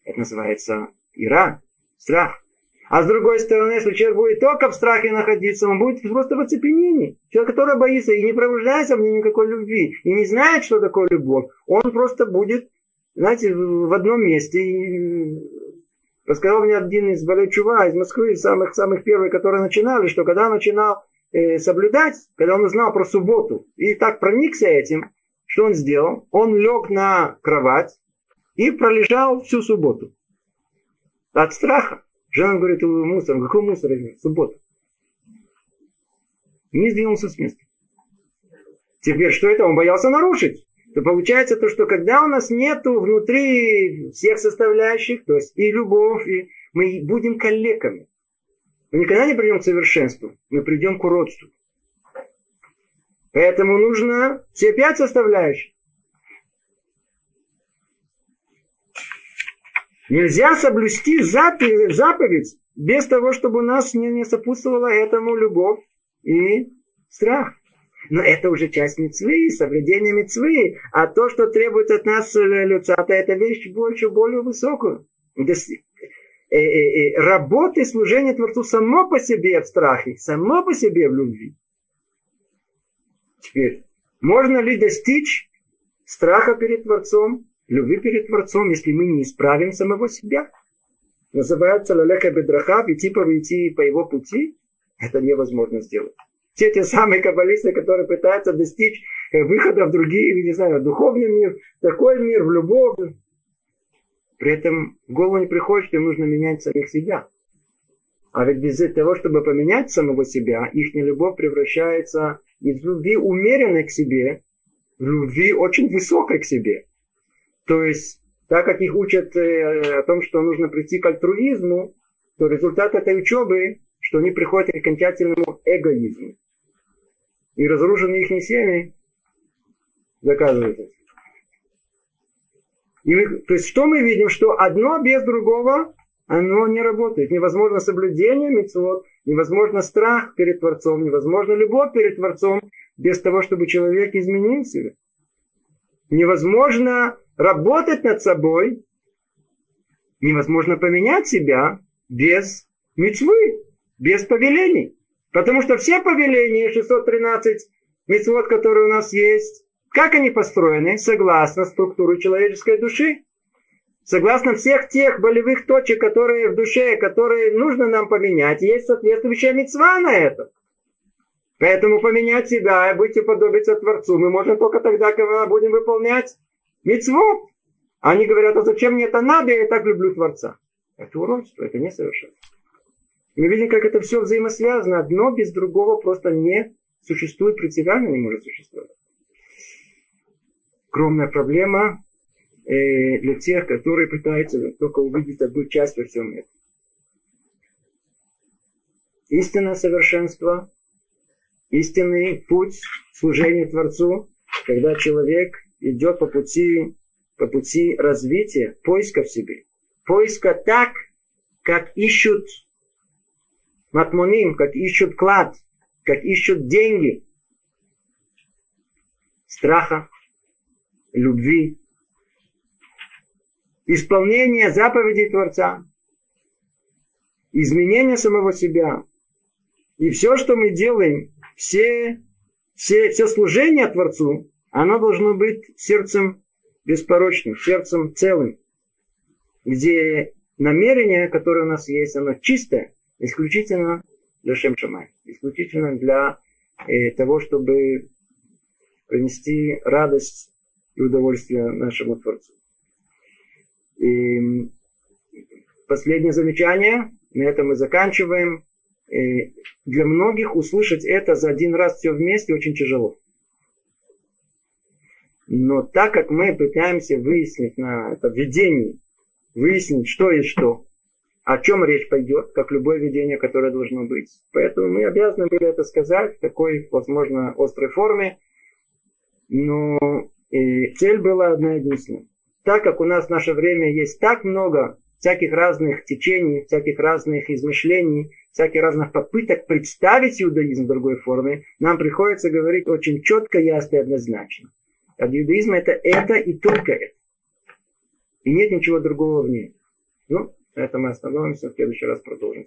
Это называется ира, страх. А с другой стороны, если человек будет только в страхе находиться, он будет просто в оцепенении. Человек, который боится и не пробуждается в нем никакой любви, и не знает, что такое любовь, он просто будет, знаете, в одном месте. И рассказал мне один из Балечува, из Москвы, из самых-самых первых, которые начинали, что когда начинал э, соблюдать, когда он узнал про субботу, и так проникся этим, что он сделал? Он лег на кровать и пролежал всю субботу. От страха. Жена говорит, мусор. Какой мусор? Суббота. Не сдвинулся с места. Теперь что это? Он боялся нарушить. То получается то, что когда у нас нету внутри всех составляющих, то есть и любовь, и мы будем коллегами. Мы никогда не придем к совершенству, мы придем к уродству. Поэтому нужно все пять составляющих. Нельзя соблюсти заповедь без того, чтобы у нас не, не сопутствовала этому любовь и страх. Но это уже часть мецвы, соблюдение мецвы. А то, что требует от нас э, люцата, это вещь больше, более высокую. Э, э, работы служения Творцу само по себе в страхе, само по себе в любви. Теперь, можно ли достичь страха перед Творцом любви перед Творцом, если мы не исправим самого себя. Называется лалеха бедрахав, идти по, идти по его пути, это невозможно сделать. Все те самые каббалисты, которые пытаются достичь э, выхода в другие, не знаю, духовный мир, такой мир, в любовь. При этом в голову не приходит, что им нужно менять самих себя. А ведь без того, чтобы поменять самого себя, их любовь превращается из любви умеренной к себе в любви очень высокой к себе. То есть, так как их учат э, о том, что нужно прийти к альтруизму, то результат этой учебы, что они приходят к окончательному эгоизму. И разрушенные их семьи доказывают это. И то есть, что мы видим? Что одно без другого, оно не работает. Невозможно соблюдение митцвот, невозможно страх перед Творцом, невозможно любовь перед Творцом без того, чтобы человек изменил себя. Невозможно работать над собой, невозможно поменять себя без мецвы, без повелений. Потому что все повеления, 613 мецвод, которые у нас есть, как они построены? Согласно структуре человеческой души. Согласно всех тех болевых точек, которые в душе, которые нужно нам поменять, есть соответствующая мецва на это. Поэтому поменять себя и быть уподобиться Творцу мы можем только тогда, когда будем выполнять мицвод. Они говорят, а зачем мне это надо, я так люблю Творца. Это уродство, это несовершенство. Мы видим, как это все взаимосвязано. Одно без другого просто не существует, принципиально не может существовать. Огромная проблема э, для тех, которые пытаются только увидеть одну часть во всем этом. Истинное совершенство, истинный путь служения Творцу, когда человек идет по пути, по пути развития, поиска в себе. Поиска так, как ищут матмуним, как ищут клад, как ищут деньги. Страха, любви, исполнение заповедей Творца, изменение самого себя. И все, что мы делаем, все, все, все служение Творцу, оно должно быть сердцем беспорочным, сердцем целым, где намерение, которое у нас есть, оно чистое, исключительно для Шем исключительно для э, того, чтобы принести радость и удовольствие нашему Творцу. И последнее замечание, на этом мы заканчиваем. И для многих услышать это за один раз все вместе очень тяжело. Но так как мы пытаемся выяснить на это видение, выяснить, что и что, о чем речь пойдет, как любое видение, которое должно быть. Поэтому мы обязаны были это сказать в такой, возможно, острой форме. Но и цель была одна единственная. Так как у нас в наше время есть так много всяких разных течений, всяких разных измышлений, всяких разных попыток представить иудаизм в другой форме, нам приходится говорить очень четко, ясно и однозначно. От иудаизма это это и только это. И нет ничего другого в ней. Ну, на этом мы остановимся, в следующий раз продолжим